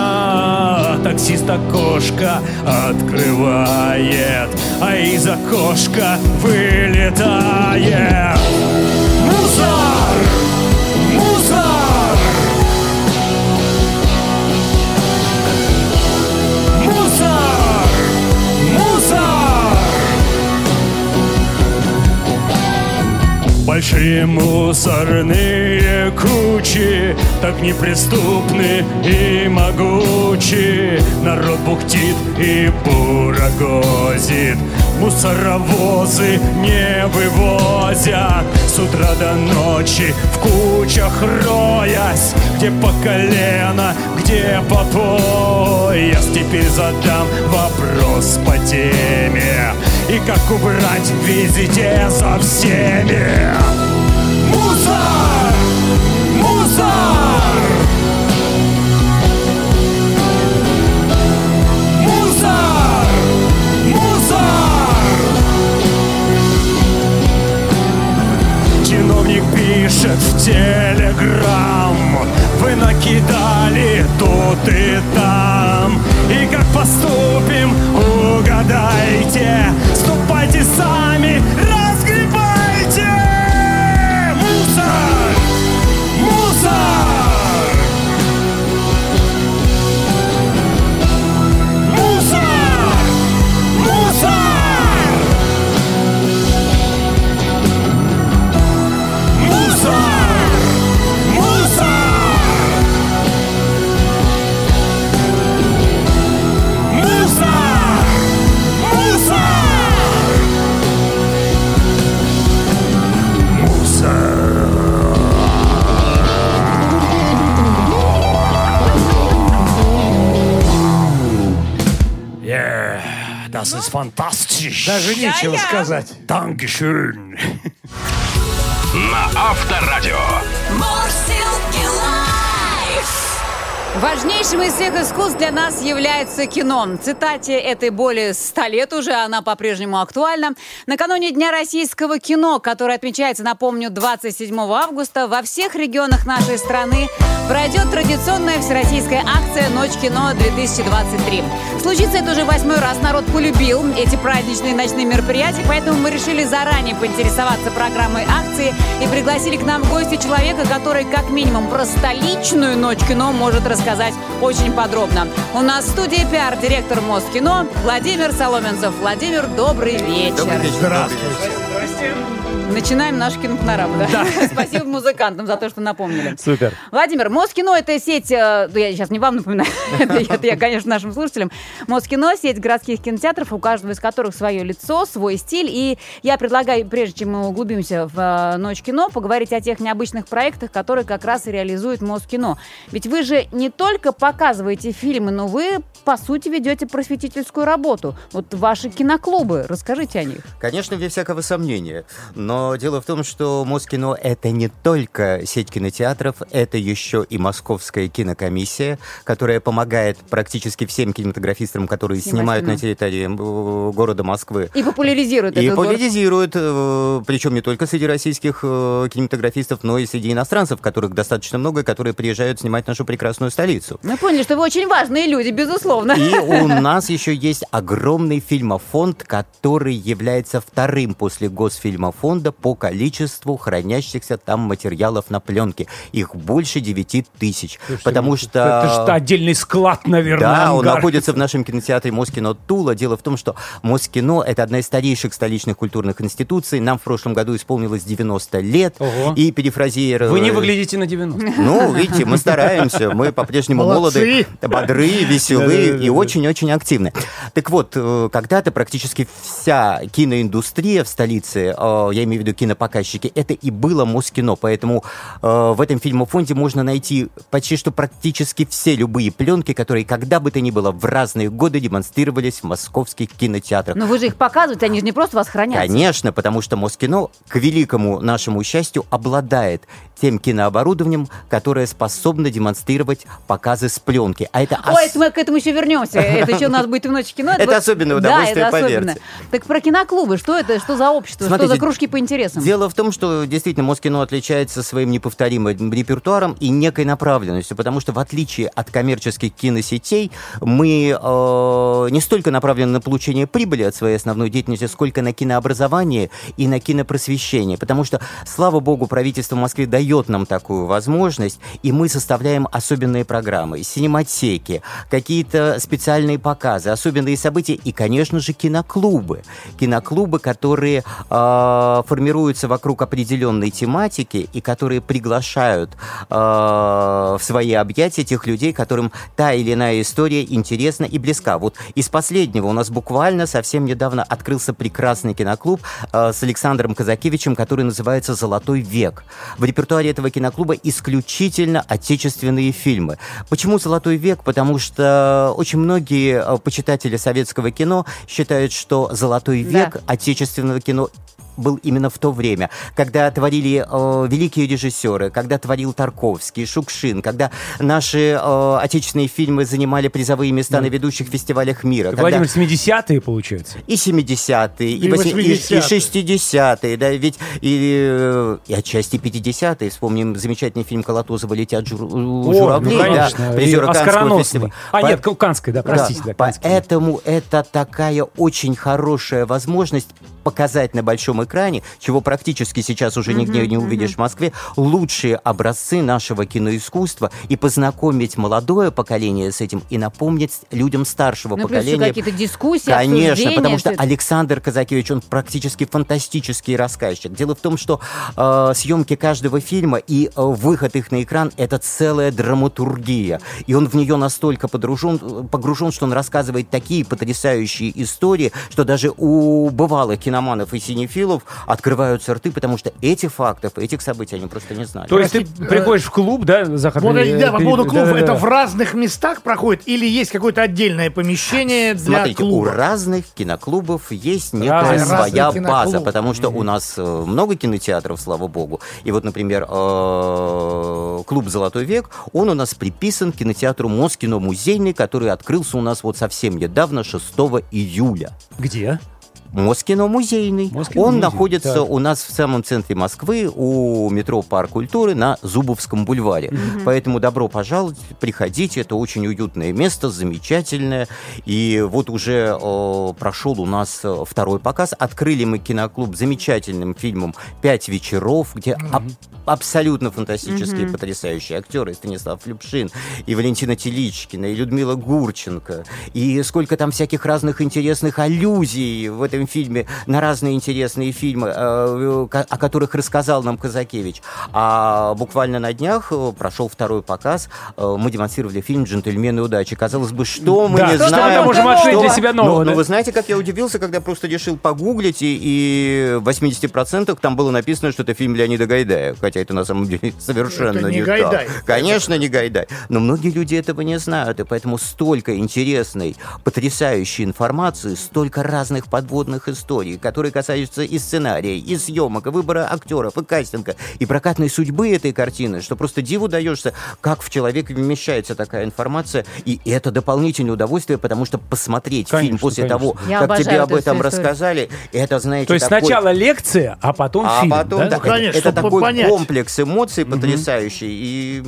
Таксист окошко открывает, а из окошка вылетает. Мусор! Мусор! Большие мусорные кучи Так неприступны и могучи. Народ бухтит и бурагозит Мусоровозы не вывозят. С утра до ночи в кучах роясь Где по колено, где по пояс. Теперь задам вопрос по теме. И как убрать везде за всеми? Мусор! Чиновник пишет в телеграм. Вы накидали тут и там И как поступим, угадайте. Ступайте сами, разгребайте fantastisch.
Даже нечего сказать.
Dankeschön.
На Авторадио.
Важнейшим из всех искусств для нас является кино. Цитате этой более ста лет уже, она по-прежнему актуальна. Накануне Дня российского кино, который отмечается, напомню, 27 августа, во всех регионах нашей страны пройдет традиционная всероссийская акция «Ночь кино-2023». Случится это уже восьмой раз. Народ полюбил эти праздничные ночные мероприятия, поэтому мы решили заранее поинтересоваться программой акции и пригласили к нам в гости человека, который как минимум про столичную «Ночь кино» может рассказать очень подробно. У нас в студии пиар-директор Москино Владимир Соломенцев. Владимир, добрый вечер.
Добрый вечер.
Здравствуйте.
Начинаем наш кинопрограмму, да? Спасибо музыкантам за то, что напомнили.
Супер.
Владимир, Москино – это сеть, э, ну, я сейчас не вам напоминаю, это, я- это я, конечно, нашим слушателям. Москино – сеть городских кинотеатров, у каждого из которых свое лицо, свой стиль. И я предлагаю, прежде чем мы углубимся в э, «Ночь кино», поговорить о тех необычных проектах, которые как раз и реализует Москино. Ведь вы же не только показываете фильмы, но вы, по сути, ведете просветительскую работу. Вот ваши киноклубы, расскажите о них.
Конечно, без всякого сомнения. Но дело в том, что Москино — это не только сеть кинотеатров, это еще и Московская кинокомиссия, которая помогает практически всем кинематографистам, которые снимают на территории э, города Москвы.
И популяризирует
И
этот город.
популяризирует, э, причем не только среди российских э, кинематографистов, но и среди иностранцев, которых достаточно много, которые приезжают снимать нашу прекрасную столицу.
Мы поняли, что вы очень важные люди, безусловно.
И у нас еще есть огромный фильмофонд, который является вторым после Госфильмофонда фонда по количеству хранящихся там материалов на пленке. Их больше 9 тысяч. Потому что...
Это что, отдельный склад, наверное,
Да, он
ангар.
находится в нашем кинотеатре Москино Тула. Дело в том, что Москино – это одна из старейших столичных культурных институций. Нам в прошлом году исполнилось 90 лет.
Ого.
И перефразируя...
Вы не выглядите на 90.
Ну, видите, мы стараемся, мы по-прежнему молоды, бодры, веселы
Да-да-да-да.
и очень-очень активны. Так вот, э, когда-то практически вся киноиндустрия в столице, э, я имею в виду кинопоказчики, это и было Москино, поэтому э, в этом фильмофонде можно найти почти что практически все любые пленки, которые когда бы то ни было в разные годы демонстрировались в московских кинотеатрах.
Но вы же их показываете, они же не просто вас хранятся.
Конечно, потому что Москино, к великому нашему счастью, обладает тем кинооборудованием, которое способно демонстрировать показы с пленки. А это
Ой,
ос-
это мы к этому еще вернемся. Это еще у нас будет в ночь кино.
Это особенное удовольствие, поверьте.
Так про киноклубы, что это, что за общество, что за кружки по интересам?
Дело в том, что действительно Москино отличается своим неповторимым репертуаром и некой направленностью, потому что в отличие от коммерческих киносетей мы э, не столько направлены на получение прибыли от своей основной деятельности, сколько на кинообразование и на кинопросвещение, потому что, слава богу, правительство Москвы дает нам такую возможность, и мы составляем особенные программы, синематеки, какие-то специальные показы, особенные события и, конечно же, киноклубы. Киноклубы, которые э, формируются вокруг определенной тематики и которые приглашают э, в свои объятия тех людей, которым та или иная история интересна и близка. Вот из последнего у нас буквально совсем недавно открылся прекрасный киноклуб э, с Александром Казакевичем, который называется «Золотой век». В репертуаре этого киноклуба исключительно отечественные фильмы. Почему «Золотой век»? Потому что очень многие э, почитатели советского кино считают, что «Золотой
Да.
век» отечественного кино был именно в то время, когда творили э, великие режиссеры, когда творил Тарковский, Шукшин, когда наши э, отечественные фильмы занимали призовые места на ведущих фестивалях мира. когда-
Владимир, 70-е, получается.
и 70-е, и,
И
восьми- и- и
80-е.
60-е, да, ведь и, и отчасти 50-е. Вспомним замечательный фильм Колотозова «Летят жур-
О,
журавли»,
ну,
да,
конечно.
призера
И
Каннского фестиваля.
А,
По-
нет, Канской, да, простите, да, Канский.
Поэтому это такая очень хорошая возможность показать на большом экране, чего практически сейчас уже нигде не увидишь в Москве, лучшие образцы нашего киноискусства и познакомить молодое поколение с этим и напомнить людям старшего
Ну,
поколения.
какие-то дискуссии,
Конечно, потому что
это.
Александр Казакевич, он практически фантастический рассказчик. Дело в том, что э, съемки каждого фильма и э, выход их на экран – это целая драматургия. И он в нее настолько подружен- погружен, что он рассказывает такие потрясающие истории, что даже у бывалых киноманов и синефилов открываются рты, потому что этих фактов, этих событий они просто не знали.
То есть ты приходишь в клуб, да, Захар?
Вот,
э,
да, по поводу клубов,
да-да-да.
это в разных местах проходит или есть какое-то отдельное помещение для
Смотрите, у
клуба?
разных киноклубов есть некая
Разные
своя
киноклубы.
база, потому что у нас э, много кинотеатров, слава богу. И вот, например, э, клуб «Золотой век», он у нас приписан к кинотеатру Москино музейный, который открылся у нас вот совсем недавно, 6 июля.
Где?
Москино музейный.
Москино
Он
музей,
находится
так.
у нас в самом центре Москвы, у метро Парк культуры на Зубовском бульваре. Поэтому добро пожаловать, приходите, это очень уютное место, замечательное. И вот уже э, прошел у нас э, второй показ. Открыли мы киноклуб замечательным фильмом «Пять вечеров», где аб- абсолютно фантастические, потрясающие актеры. И Станислав Любшин, и Валентина Теличкина, и Людмила Гурченко. И сколько там всяких разных интересных аллюзий в этом фильме на разные интересные фильмы, э, о которых рассказал нам Казакевич. А буквально на днях э, прошел второй показ. Э, Мы демонстрировали фильм «Джентльмены удачи». Казалось бы, что мы
Да,
не
что мы
знаем.
там можем открыть
что-
для себя нового,
Но, но
да?
вы знаете, как я удивился, когда просто решил погуглить, и, и в 80% там было написано, что это фильм Леонида Гайдая. Хотя это на самом деле совершенно
Это не
не,
Гайдай.
так. Конечно, не Гайдай. Но многие люди этого не знают, и поэтому столько интересной, потрясающей информации, столько разных подводных историй, которые касаются и сценария, и съемок, и выбора актеров, и кастинга, и прокатной судьбы этой картины, что просто диву даешься, как в человека вмещается такая информация, и это дополнительное удовольствие, потому что посмотреть фильм
Конечно,
после
конечно.
того,
Я
как тебе об этом рассказали, это, знаете,
То есть
такой-
сначала лекция, а потом
а
фильм,
потом,
да?
да,
Ну, конечно,
это, такой
понять.
Комплекс эмоций потрясающий. И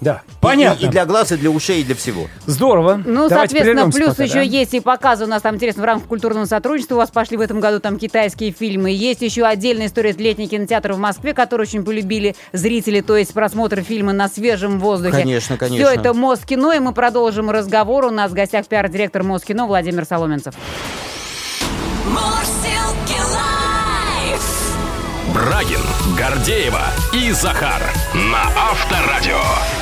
Да,
И-
понятно.
И, и для глаз, и для ушей, и для всего.
Здорово.
Ну,
Давайте
соответственно, плюс
пока,
еще
да?
есть и показы у нас там интересно в рамках культурного сотрудничества. У вас пошли в этом году там китайские фильмы. Есть еще отдельная история летний кинотеатр в Москве, который очень полюбили зрители, то есть просмотр фильма на свежем воздухе.
Конечно, конечно.
Все это Москино, и мы продолжим разговор. У нас в гостях пиар-директор Москино Владимир Соломенцев.
Брагин, Гордеева и Захар на Авторадио.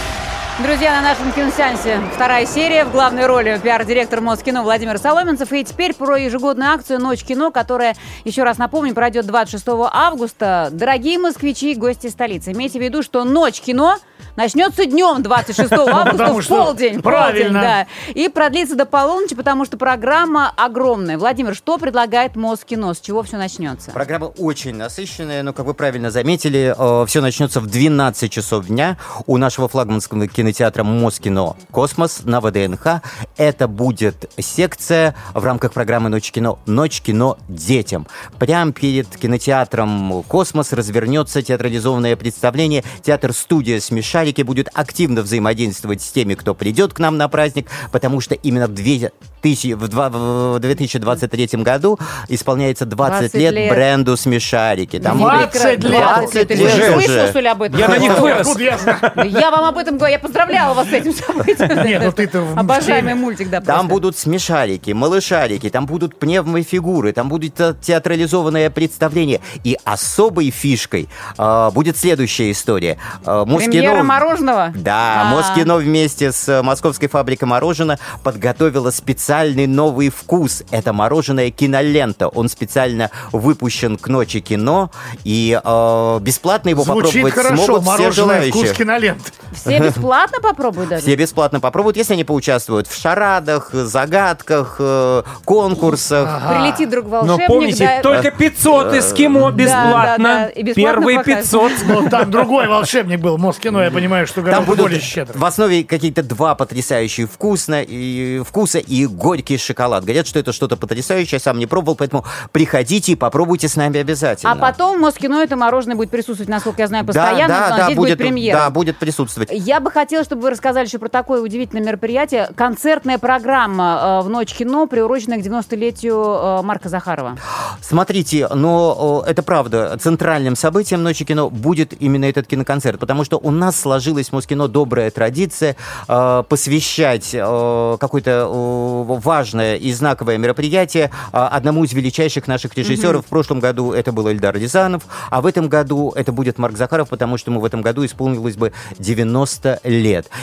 Друзья, на нашем киносеансе вторая серия. В главной роли пиар-директор Москино Владимир Соломенцев. И теперь про ежегодную акцию «Ночь кино», которая, еще раз напомню, пройдет 26 августа. Дорогие москвичи и гости столицы, имейте в виду, что «Ночь кино» начнется днем 26 августа в полдень.
правильно.
И продлится до полуночи, потому что программа огромная. Владимир, что предлагает Москино? С чего все начнется?
Программа очень насыщенная, но, как вы правильно заметили, все начнется в 12 часов дня у нашего флагманского кинотеатра Москино «Космос» на ВДНХ. Это будет секция в рамках программы «Ночь кино» «Ночь кино детям». Прямо перед кинотеатром «Космос» развернется театрализованное представление. Театр-студия «Смешарики» будет активно взаимодействовать с теми, кто придет к нам на праздник, потому что именно в 2000 в два- в 2023 году исполняется 20,
20
лет,
лет.
бренду «Смешарики». Там
20 лет.
20
Ты
лет
же
уже.
Я на них вырос.
я
вам об этом говорю. Я поздравляла вас с этим событием.
Нет, ну ты-то
Обожаемый мультик, да,
Там будут смешарики, малышарики, там будут пневмофигуры, там будет те- театрализованное представление. И особой фишкой э, будет следующая история. Москино-
Премьера мороженого?
Да,
А.
Москино вместе с э, Московской фабрикой мороженого подготовила специальный новый вкус. Это мороженое кинолента. Он специально выпущен к ночи кино, и э, бесплатно его
Звучит
попробовать
хорошо,
смогут все
мороженое вкус
желающие.
кинолент.
Все бесплатно попробуют даже?
Все бесплатно попробуют, если они поучаствуют в шарадах, загадках, э, конкурсах.
Прилетит друг
Но
волшебник,
помните,
да,
только 500 эскимо
да,
бесплатно.
да, и бесплатно
Первые
покажут.
500.
Но там другой волшебник был. Москино, я понимаю, что
Там будут
более щедро.
в основе какие-то два потрясающие вкусно, и, вкуса и горький шоколад. Говорят, что это что-то потрясающее, я сам не пробовал, поэтому приходите и попробуйте с нами обязательно.
А потом Москино это мороженое будет присутствовать, насколько я знаю,
да,
постоянно,
да,
но
да,
здесь будет, премьера.
Да, будет присутствовать.
Я бы хотела, чтобы вы рассказали еще про такое удивительное мероприятие. Концертная программа э, в Ночь кино, приуроченная к 90-летию э, Марка Захарова.
Смотрите, но это правда, центральным событием Ночи кино будет именно этот киноконцерт, потому что у нас сложилась в Москино добрая традиция э, посвящать какое-то важное и знаковое мероприятие одному из величайших наших режиссеров. В прошлом году это был Эльдар Рязанов, а в этом году это будет Марк Захаров, потому что ему в этом году исполнилось бы 90 лет.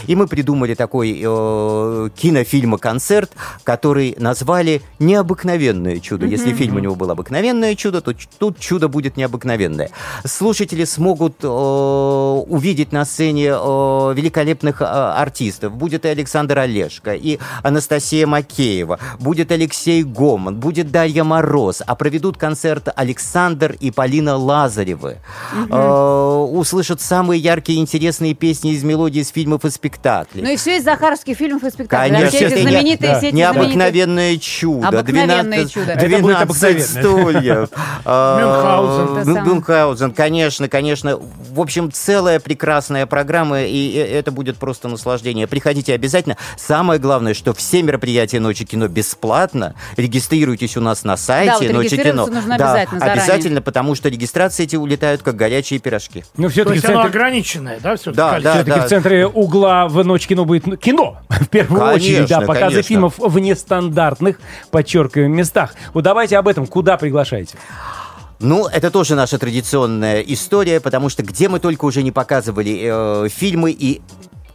И мы придумали такой э, кинофильма-концерт, который назвали «Необыкновенное чудо». Если фильм у него был «Обыкновенное чудо», то тут чудо будет необыкновенное. Слушатели смогут э, увидеть на сцене э, великолепных э, артистов. Будет и Александр Олешко, и Анастасия Макеева, будет Алексей Гоман, будет Дарья Мороз, а проведут концерт Александр и Полина Лазаревы. Э, услышат самые яркие и интересные песни из мелодий из фильмов и спектаклей.
Ну и все из захаровских фильмов и спектаклей.
Конечно,
все эти знаменитые,
да.
все эти знаменитые.
Необыкновенное чудо.
Обыкновенное
12,
чудо.
Это будет
12
обыкновенное.
стульев. А,
Мюнхгаузен.
Конечно, конечно. В общем, целая прекрасная программа, и это будет просто наслаждение. Приходите обязательно. Самое главное, что все мероприятия Ночи кино бесплатно. Регистрируйтесь у нас на сайте
Да, вот
Ночи кино.
нужно
Да,
обязательно, заранее.
обязательно, потому что регистрации эти улетают как горячие пирожки.
Ну, все-таки
оно ограниченное, да, все-таки?
Да, да,
все-таки в центре угла в ночь кино будет ну, кино. В первую
Конечно,
очередь, да, показы
конечно.
фильмов в нестандартных, подчеркиваем, местах. Вот давайте об этом. Куда приглашаете?
Ну, это тоже наша традиционная история, потому что где мы только уже не показывали э, фильмы и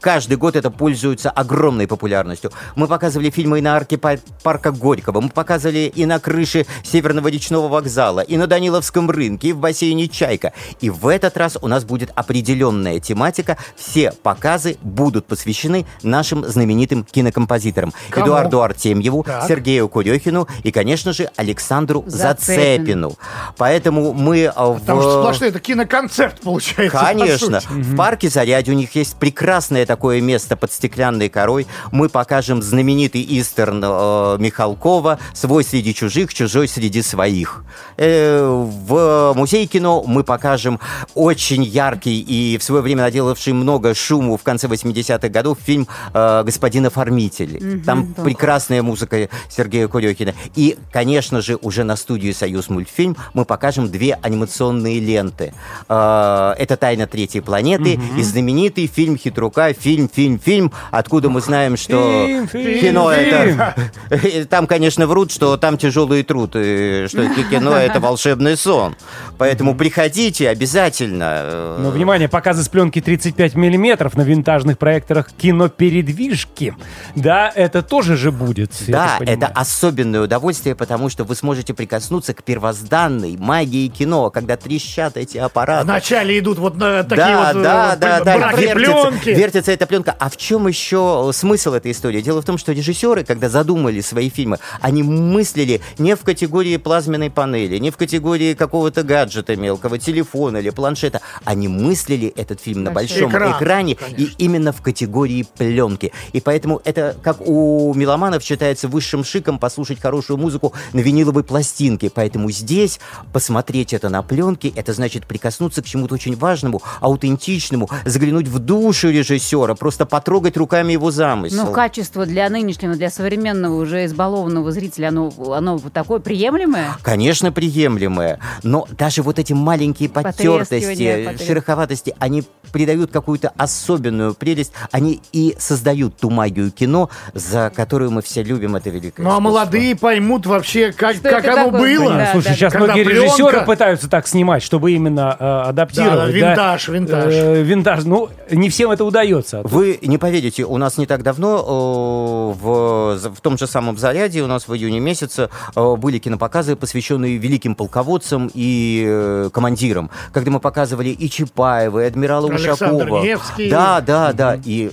Каждый год это пользуется огромной популярностью. Мы показывали фильмы и на арке па- парка Горького, мы показывали и на крыше Северного речного вокзала, и на Даниловском рынке, и в бассейне «Чайка». И в этот раз у нас будет определенная тематика. Все показы будут посвящены нашим знаменитым кинокомпозиторам.
Кому?
Эдуарду Артемьеву,
Так.
Сергею Курехину и, конечно же, Александру
Зацепину.
Зацепину. Поэтому мы а, в...
Потому что сплошной это киноконцерт получается. по
Конечно. В парке Зарядье у них есть прекрасная такое место под стеклянной корой. Мы покажем знаменитый истерн э, Михалкова «Свой среди чужих, чужой среди своих». Э, в музее кино мы покажем очень яркий и в свое время наделавший много шуму в конце 80-х годов фильм э, «Господин оформитель».
Мгм,
Там
да.
прекрасная музыка Сергея Курехина. И, конечно же, уже на студии «Союз мультфильм» мы покажем две анимационные ленты. Э, Это «Тайна третьей планеты» и знаменитый фильм Хитрука, фильм, фильм, фильм, откуда мы знаем, что
Фильм, фильм,
кино
фильм.
это... Там, конечно, врут, что там тяжелый труд, и что ки- кино это волшебный сон. Поэтому приходите обязательно. э,
Но, внимание, показы с пленки 35 миллиметров на винтажных проекторах кинопередвижки. Да, это тоже же будет.
Да, это особенное удовольствие, потому что вы сможете прикоснуться к первозданной магии кино, когда трещат эти аппараты.
Вначале идут вот на такие
да,
вот э,
да, да, да,
браки
вертится, вертится эта пленка. А в чем еще смысл этой истории? Дело в том, что режиссеры, когда задумали свои фильмы, они мыслили не в категории плазменной панели, не в категории какого-то гаджета мелкого, телефона или планшета. Они мыслили этот фильм на большом
экран,
экране
конечно.
и именно в категории пленки. И поэтому это, как у меломанов считается высшим шиком послушать хорошую музыку на виниловой пластинке. Поэтому здесь посмотреть это на пленке, это значит прикоснуться к чему-то очень важному, аутентичному, заглянуть в душу режиссера, просто потрогать руками его замысел.
Ну, качество для нынешнего, для современного уже избалованного зрителя, оно, оно вот такое приемлемое?
Конечно, приемлемое, но даже вот эти маленькие потертости, шероховатости, они придают какую-то особенную прелесть, они и создают ту магию кино, за которую мы все любим это великое
Ну а
искусство.
молодые поймут вообще, как,
Что
как оно
такое?
было.
Да,
Слушай,
да,
сейчас многие
пленка-
режиссеры пытаются так снимать, чтобы именно э, адаптировать.
Да, да, винтаж, винтаж.
Э, винтаж. Ну, не всем это удается.
Вы не поверите, у нас не так давно э, в, в том же самом «Заряде» у нас в июне месяце э, были кинопоказы, посвященные великим полководцам и э, командирам, когда мы показывали и Чапаева, и адмирала
Александр
Ушакова.
Невский.
Да, да, да. И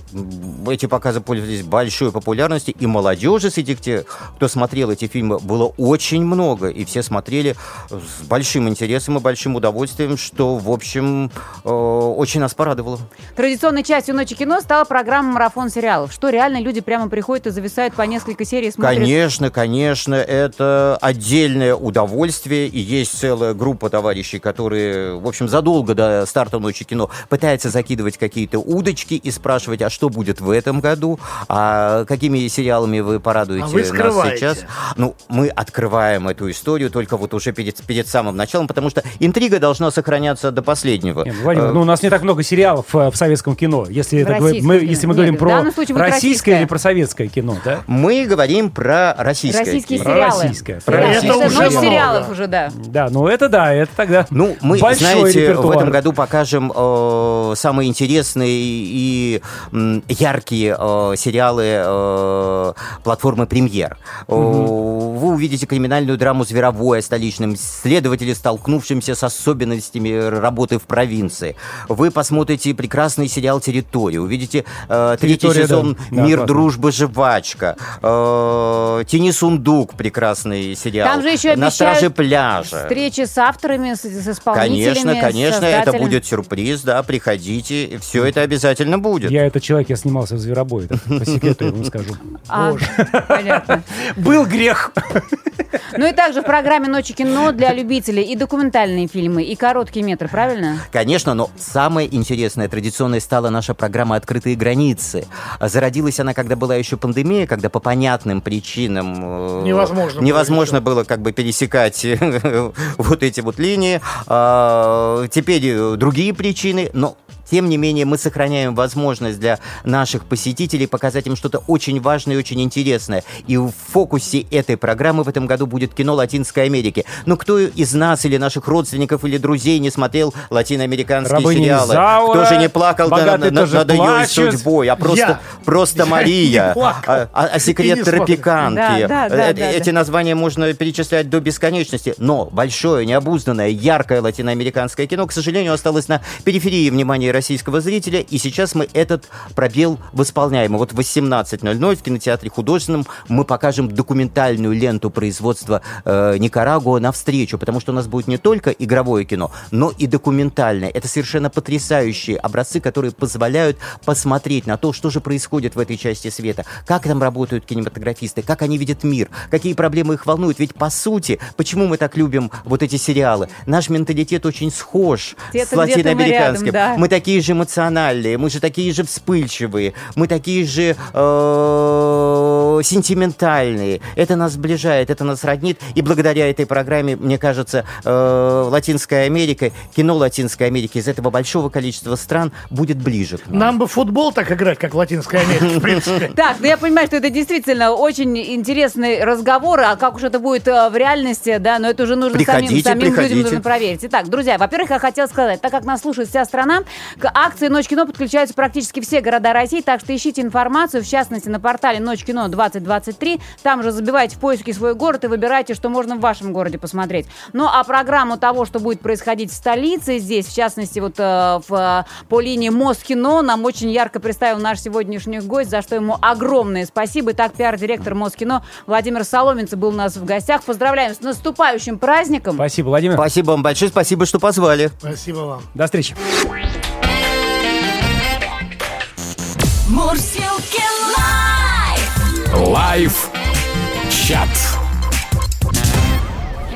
эти показы пользовались большой популярностью, и молодежи среди тех, кто смотрел эти фильмы, было очень много, и все смотрели с большим интересом и большим удовольствием, что, в общем, очень нас порадовало.
Традиционной частью «Ночи кино» стала программа «Марафон сериалов». Что реально люди прямо приходят и зависают по несколько серий смотрят?
Конечно, конечно, это отдельное удовольствие, и есть целая группа товарищей, которые, в общем, задолго до старта «Ночи кино» пытаются закидывать какие-то удочки и спрашивать, а что будет в этом году, а какими сериалами вы порадуете
А вы
нас сейчас. Ну, мы открываем эту историю только вот уже перед, перед самым началом, потому что интрига должна сохраняться до последнего.
Нет, Владимир,
Э,
ну у нас не так много сериалов э, в советском кино. Если,
В
это говорим- мы, если мы говорим
Нет, в
про российское
российское.
или про советское кино, да?
Мы говорим про российское
Российские
кино.
Про
сериалы.
российское.
Да,
Про
Это
это
уже много.
сериалов уже, да.
Да, ну это да, это тогда
Ну, мы,
большой
знаете, в
репертуар.
этом году покажем э, самые интересные и м, яркие э, сериалы э, платформы «Премьер». Э, Вы увидите криминальную драму «Зверовое» о столичном следователе, столкнувшемся с особенностями работы в провинции. Вы посмотрите прекрасный сериал «Территория», увидите э, третий
да.
сезон
Да,
«Мир,
классно.
дружба, жвачка», э, «Тени сундук» прекрасный сериал,
Там же еще
«На страже пляжа».
Встречи с авторами, с, с исполнителями,
Конечно, конечно, это будет сюрприз, да, приходите, все это обязательно будет.
Я этот человек, я снимался в «Зверобое», так, по секрету я вам скажу.
А, понятно.
Был грех.
Ну и также в программе «Ночи кино» для любителей и документальные фильмы, и короткие метры, правильно?
Конечно, но самое интересное, традиционной стала наша программа «Открытые границы». Зародилась она, когда была еще пандемия, когда по понятным причинам э,
Невозможно было
невозможно было как бы пересекать вот эти вот линии. А, Теперь э, другие причины, но тем не менее, мы сохраняем возможность для наших посетителей показать им что-то очень важное и очень интересное. И в фокусе этой программы в этом году будет кино Латинской Америки. Но кто из нас или наших родственников или друзей не смотрел латиноамериканские
Рабыня
сериалы?
Изаура,
кто же не плакал над,
«Богатые
над- над ее
плачут».
судьбой? А просто,
Я.
просто
Я
Мария. А, а- а секрет тропиканки.
Да, да, да,
Э,
да,
Эти
да.
названия можно перечислять до бесконечности. Но большое, необузданное, яркое латиноамериканское кино, к сожалению, осталось на периферии внимания российского зрителя, и сейчас мы этот пробел восполняем. И вот в 18.00 в кинотеатре художественном мы покажем документальную ленту производства э, Никарагуа навстречу, потому что у нас будет не только игровое кино, но и документальное. Это совершенно потрясающие образцы, которые позволяют посмотреть на то, что же происходит в этой части света, как там работают кинематографисты, как они видят мир, какие проблемы их волнуют. Ведь по сути, почему мы так любим вот эти сериалы? Наш менталитет очень схож с латиноамериканским.
мы рядом, да.
Мы такие же эмоциональные, мы же такие же вспыльчивые, мы такие же э, сентиментальные. Это нас сближает, это нас роднит. И благодаря этой программе, мне кажется, э, Латинская Америка, кино Латинской Америки из этого большого количества стран будет ближе к нам.
Нам бы футбол так играть, как в Латинской Америке, в принципе.
Так, ну я понимаю, что это действительно очень интересный разговор, а как уж это будет э, в реальности, да, но это уже нужно самим, людям нужно проверить. Итак, друзья, во-первых, я хотела сказать, так как нас слушает вся страна, к акции «Ночь кино» подключаются практически все города России, так что ищите информацию, в частности, на портале «Ночь кино 2023», там же забивайте в поиске свой город и выбирайте, что можно в вашем городе посмотреть. Ну, а программу того, что будет происходить в столице здесь, в частности, вот э, в, э, по линии Москино, нам очень ярко представил наш сегодняшний гость, за что ему огромное спасибо. Итак, пиар-директор Москино Владимир Соломенцев был у нас в гостях. Поздравляем с наступающим праздником.
Спасибо, Владимир.
Спасибо вам большое, спасибо, что позвали.
Спасибо вам.
До встречи.
Мурсилки лайф!
Чат.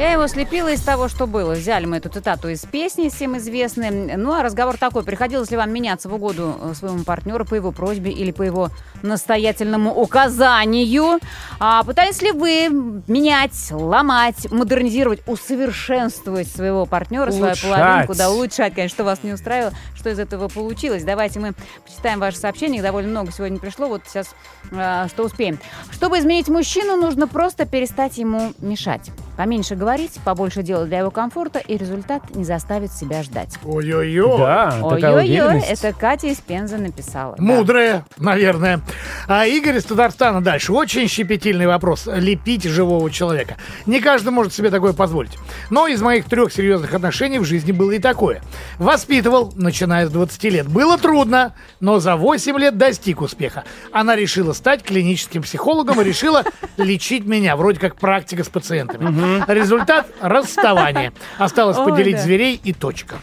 Я его слепила из того, что было. Взяли мы эту цитату из песни, всем известной. Ну, а разговор такой. Приходилось ли вам меняться в угоду э, своему партнеру по его просьбе или по его настоятельному указанию? А пытались ли вы менять, ломать, модернизировать, усовершенствовать своего партнера, свою
Улучшать.
половинку? Да, улучшать, конечно, что вас не устраивало, что из этого получилось. Давайте мы почитаем ваши сообщения. Их довольно много сегодня пришло. Вот сейчас э, что успеем. Чтобы изменить мужчину, нужно просто перестать ему мешать. Поменьше говорить, побольше делать для его комфорта, и результат не заставит себя ждать.
Ой-ой-ой.
Да,
Ой-ой-ой, это Катя из Пензы написала. Да.
Мудрая, наверное. А Игорь из Татарстана дальше. Очень щепетильный вопрос. Лепить живого человека. Не каждый может себе такое позволить. Но из моих трех серьезных отношений в жизни было и такое. Воспитывал, начиная с 20 лет. Было трудно, но за 8 лет достиг успеха. Она решила стать клиническим психологом и решила лечить меня. Вроде как практика с пациентами. Результат – расставание. Осталось
Ой,
поделить
да.
зверей и точка.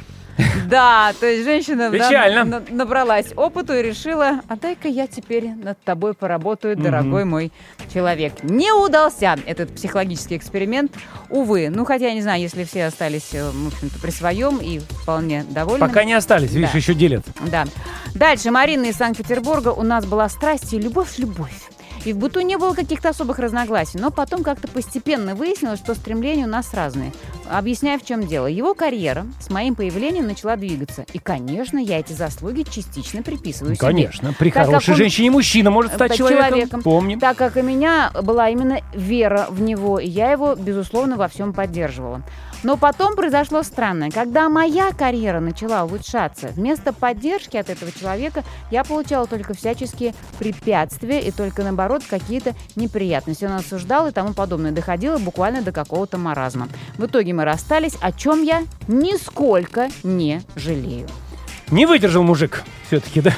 Да, то есть женщина да,
Печально.
на- набралась опыту и решила, а дай-ка я теперь над тобой поработаю, дорогой мой человек. Не удался этот психологический эксперимент, увы. Ну, хотя, я не знаю, если все остались, э, в общем-то, при своем и вполне довольны.
Пока не остались, видишь,
Да.
еще делят.
Да. Дальше. Марина из Санкт-Петербурга. У нас была страсть и любовь, любовь. И в быту не было каких-то особых разногласий, но потом как-то постепенно выяснилось, что стремления у нас разные. Объясняю, в чем дело. Его карьера с моим появлением начала двигаться. И, конечно, я эти заслуги частично приписываю себе.
Конечно. При
Так
хорошей
он-
женщине мужчина может стать
стать
человеком.
человеком.
Помним.
Так как и меня была именно вера в него, и я его, безусловно, во всем поддерживала. Но потом произошло странное. Когда моя карьера начала улучшаться, вместо поддержки от этого человека я получала только всяческие препятствия и только, наоборот, какие-то неприятности. Он осуждал и тому подобное. Доходило буквально до какого-то маразма. В итоге мы расстались, о чем я нисколько не жалею.
Не выдержал мужик все-таки, да?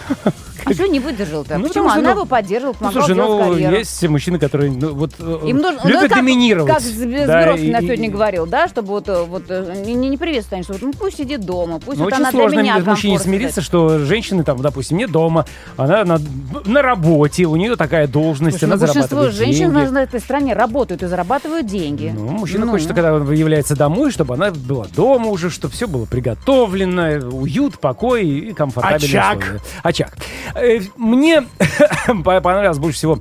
А что не выдержал-то?
Ну,
Почему?
потому что,
Она
ну,
его поддерживала,
Ну,
помогала
слушай,
делать
ну,
карьеру.
есть мужчины, которые ну, вот, э,
Им нужно, ну,
любят
как,
доминировать.
Как З-
Да, и-
на
и-
сегодня говорил, да, чтобы вот, э, вот э, не, не приветствуешь, что вот, ну пусть сидит дома, пусть
Ну,
вот
очень
она
сложно
для меня
мужчине смириться, что женщины там, допустим, не дома, она на, на работе, у нее такая должность,
Слушай, ну,
она
большинство
зарабатывает
женщин
деньги.
на этой стране работают и зарабатывают деньги.
Ну, мужчина
Ну.
хочет, когда он является домой, чтобы она была дома уже, чтобы все было приготовлено, уют, покой и комфортабельные
Очаг.
условия. Очаг. Э, Мне по- понравилось больше всего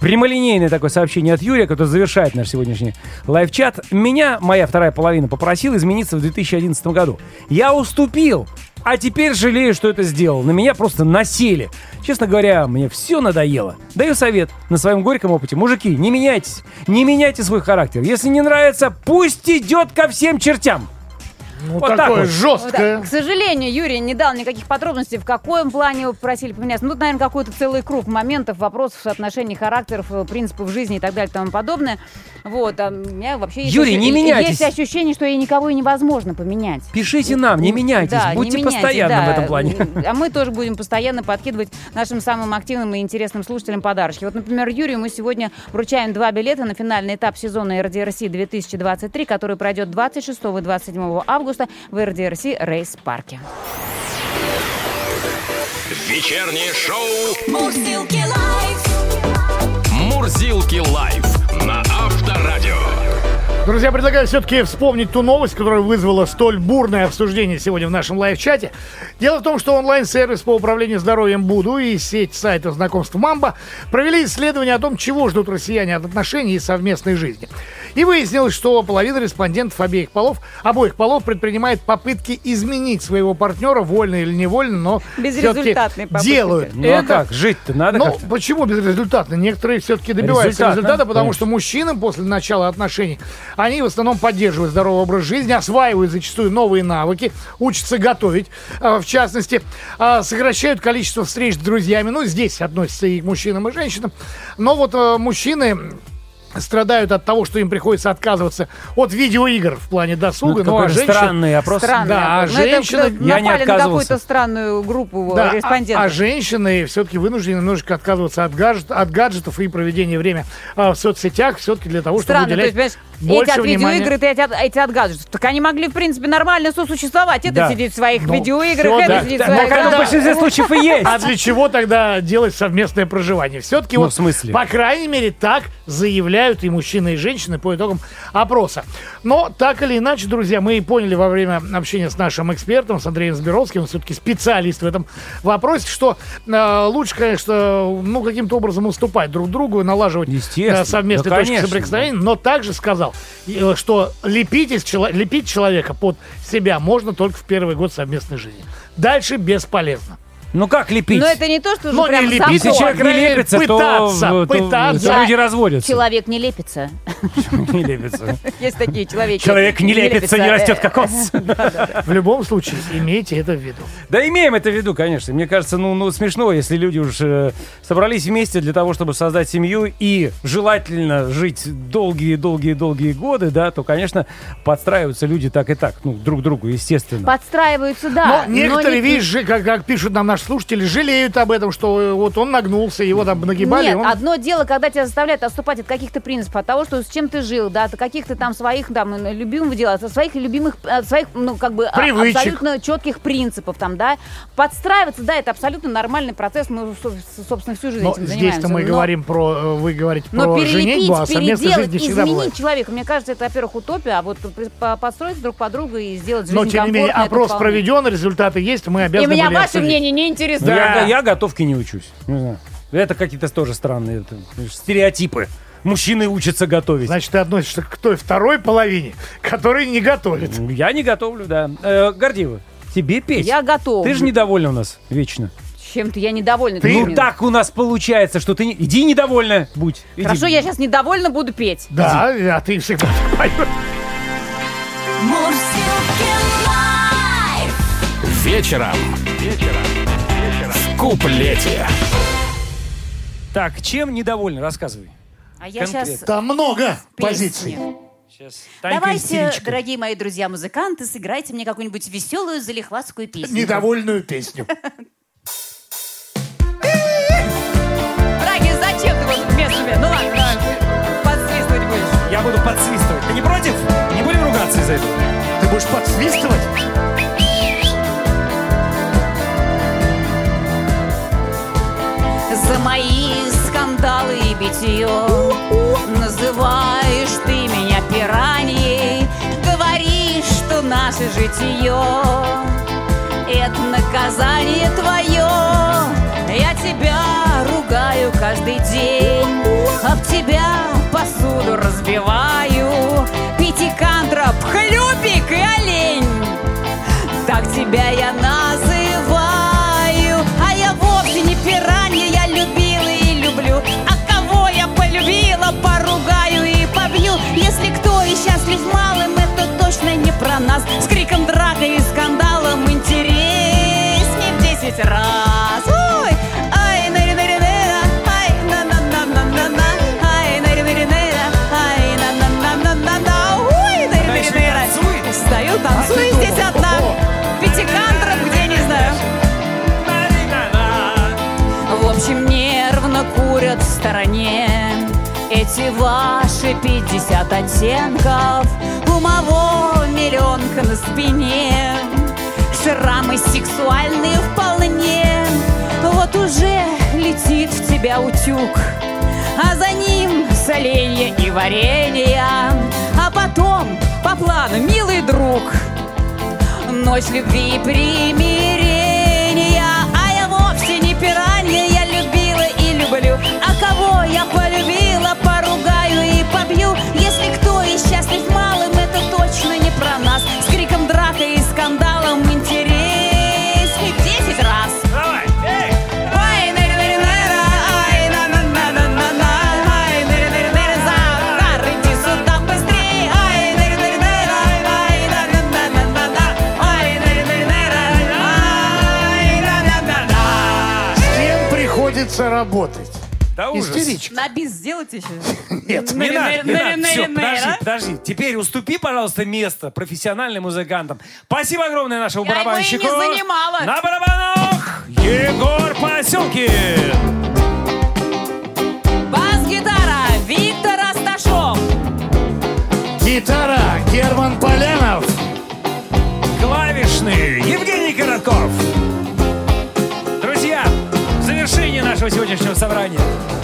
прямолинейное такое сообщение от Юрия, которое завершает наш сегодняшний лайв-чат. Меня моя вторая половина попросила измениться в 2011 году. Я уступил, а теперь жалею, что это сделал. На меня просто насели. Честно говоря, мне все надоело. Даю совет на своем горьком опыте. Мужики, не меняйтесь. Не меняйте свой характер. Если не нравится, пусть идет ко всем чертям.
Ну,
Вот так
такое
вот.
жесткое.
Да, К сожалению, Юрий не дал никаких подробностей, в каком плане его попросили поменяться. Ну, тут, наверное, какой-то целый круг моментов, вопросов, отношений, характеров, э, принципов жизни и так далее и тому подобное. Вот, а у меня вообще есть,
Юрий, не
ощущение-
меняйтесь.
есть ощущение, что и никого и невозможно поменять.
Пишите нам, не меняйтесь,
Да, не
будьте
меняйте,
постоянно
да.
в этом плане.
А мы тоже будем постоянно подкидывать нашим самым активным и интересным слушателям подарочки. Вот, например, Юрию мы сегодня вручаем два билета на финальный этап сезона RDRC 2023, который пройдет 26 и 27 августа в RDRC Race Парке.
Вечернее шоу
Мурзилки Live.
«Мурзилки Live» на Авторадио.
Друзья, предлагаю все-таки вспомнить ту новость, которая вызвала столь бурное обсуждение сегодня в нашем live-чате. Дело в том, что онлайн-сервис по управлению здоровьем Буду и сеть сайтов знакомств Мамба провели исследование о том, чего ждут россияне от отношений и совместной жизни. И выяснилось, что половина респондентов обеих полов, обоих полов предпринимает попытки изменить своего партнера, вольно или невольно, но
Безрезультатные попытки.
делают
Ну а
это.
как, жить-то надо
Ну, почему безрезультатно? Некоторые все-таки добиваются
Результатно,
результата, потому
конечно.
что мужчинам после начала отношений, они в основном поддерживают здоровый образ жизни, осваивают зачастую новые навыки, учатся готовить, а, в частности, а, сокращают количество встреч с друзьями. Ну, здесь относится и к мужчинам, и женщинам. Но вот а, мужчины страдают от того, что им приходится отказываться от видеоигр в плане досуга.
Ну,
ну, а
какой же
женщин-
странный опрос.
Странно.
Да, а
Ну, это
женщины-
кто-
Я не
напали на
отказывался.
какую-то странную группу
Да, а-
респондентов.
а, женщины все-таки вынуждены немножечко отказываться от, гаджет, от гаджетов и проведения времени а, в соцсетях все-таки для того,
Странно,
чтобы
то есть,
уделять
эти от
внимания.
видеоигр, эти от, эти от гаджетов. Так они могли, в принципе, нормально сосуществовать. Это
Да.
сидит в своих
Ну,
видеоиграх,
всё,
это
да.
сидит
Да,
в своих
но как в большинстве случаев и есть.
А для чего тогда делать совместное проживание? Все-таки
Ну,
вот,
в смысле?
по крайней мере, так заявляют и мужчины, и женщины по итогам опроса. Но так или иначе, друзья, мы и поняли во время общения с нашим экспертом, с Андреем Зберовским, он все-таки специалист в этом вопросе, что э, лучше, конечно, ну, каким-то образом уступать друг другу, налаживать э, совместные
Да,
точки
конечно.
соприкосновения, но также сказал, э, что лепить, из чело- лепить человека под себя можно только в первый год совместной жизни. Дальше бесполезно.
Ну как лепить?
Но это не то, что
Ну,
же прям
не лепить,
Если человек не лепится,
пытаться,
то,
пытаться.
то люди разводятся.
Человек не лепится.
Не лепится.
Есть такие человеки.
Человек не лепится, не растет кокос.
В любом случае, имейте это в виду.
Да имеем это в виду, конечно. Мне кажется, ну, ну смешно, если люди уж э, собрались вместе для того, чтобы создать семью и желательно жить долгие-долгие-долгие годы, да, то, конечно, подстраиваются люди так и так, ну, друг к другу, естественно.
Подстраиваются, да.
Но некоторые,
не-
видишь, же, как, как пишут нам наши слушатели, жалеют об этом, что э, вот он нагнулся, его там нагибали.
Нет,
он-
одно дело, когда тебя заставляют отступать от каких-то принципов, от того, что с чем ты жил, да, от каких-то там своих там э, любимых дел, от своих любимых, от своих, ну, как бы а-
Привычек.
абсолютно четких принципов там, да. Подстраиваться, да, это абсолютно нормальный процесс, мы, со- собственно, всю жизнь
Но
этим
здесь-то
занимаемся.
мы
Но-
говорим про, э, вы говорите
Но
про женитьбу, а
переделать,
всегда
изменить
бывает.
человека, мне кажется, это, во-первых, утопия, а вот при- по- подстроиться друг под друга и сделать жизнь
Но, тем не менее, опрос проведен, результаты есть, мы
И
обязаны
меня ваше мнение не
Ну,
интересует.
я, я готовки не учусь. Не знаю. Это какие-то тоже странные это, стереотипы. Мужчины учатся готовить.
Значит, ты относишься к той второй половине, которая не готовит.
Я не готовлю, да. Э, Гордеева, тебе петь.
Я готова.
Ты же недовольна у нас вечно.
Чем-то я недовольна.
ну
Ты-
так у нас получается, что ты... Не... Иди недовольна будь. Иди.
Хорошо, я сейчас недовольна, буду петь.
Да, а ты всегда.
Вечером. Вечером. В куплете.
Так, чем недовольна? Рассказывай.
А я
Конкретно.
сейчас
Там много
песни.
позиций.
Сейчас. Танька
Давайте,
истеричка.
дорогие мои друзья-музыканты, сыграйте мне какую-нибудь веселую залихватскую песню.
Недовольную песню.
Драги, зачем ты вот вместо меня? Ну ладно, давай, подсвистывать будешь.
Я буду подсвистывать. Ты не против? Не будем ругаться из-за этого?
Ты будешь подсвистывать?
За мои скандалы и битье Называешь ты меня пираньей Говоришь, что наше житие Это наказание твое Я тебя ругаю каждый день Об тебя посуду разбиваю Пятикантроп, хлюпик и олень. Так тебя я называю поругаю и побью. Если кто и счастлив малым, это точно не про нас. С криком драка и скандалом интереснее в десять раз. Ой! Ай, нари нари -на, ай, на на на на на на ай, нари нари ай, на на на на на на ой, нари нари нари Стою, танцую здесь одна, пятикантров где не знаю. В общем, нервно курят в стороне. Эти ваши 50 оттенков У миллионка на спине. Шрамы сексуальные вполне. Вот уже летит в тебя утюг А за ним соленья и варенья А потом, по плану, милый друг Ночь любви и примирения
работать?
Да ужас.
Истеричка.
На бис сделайте еще?
Нет.
Не надо, не надо. Все, подожди, подожди. Теперь уступи, пожалуйста, место профессиональным музыкантам. Спасибо огромное нашему
Я его не
барабанщику.
занимала.
На барабанах Егор Поселкин.
Бас-гитара Виктор Асташов.
Гитара Герман Полянов.
Клавишный Евгений Коротков. Нашего сегодняшнего собрания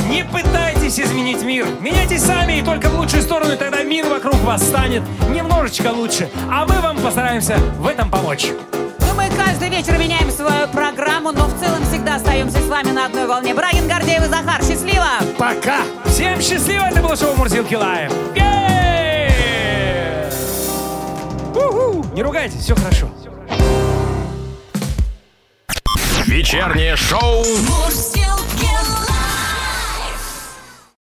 не пытайтесь изменить мир. Меняйтесь сами и только в лучшую сторону, и тогда мир вокруг вас станет немножечко лучше. А мы вам постараемся в этом помочь.
Ну, мы каждый вечер меняем свою программу, но в целом всегда остаемся с вами на одной волне. Брагин, Гордеев и Захар. Счастливо!
Пока.
Всем счастливо, это было шоу Мурзилки Лайв. Не ругайтесь, все хорошо.
Вечернее шоу.
Мурзилки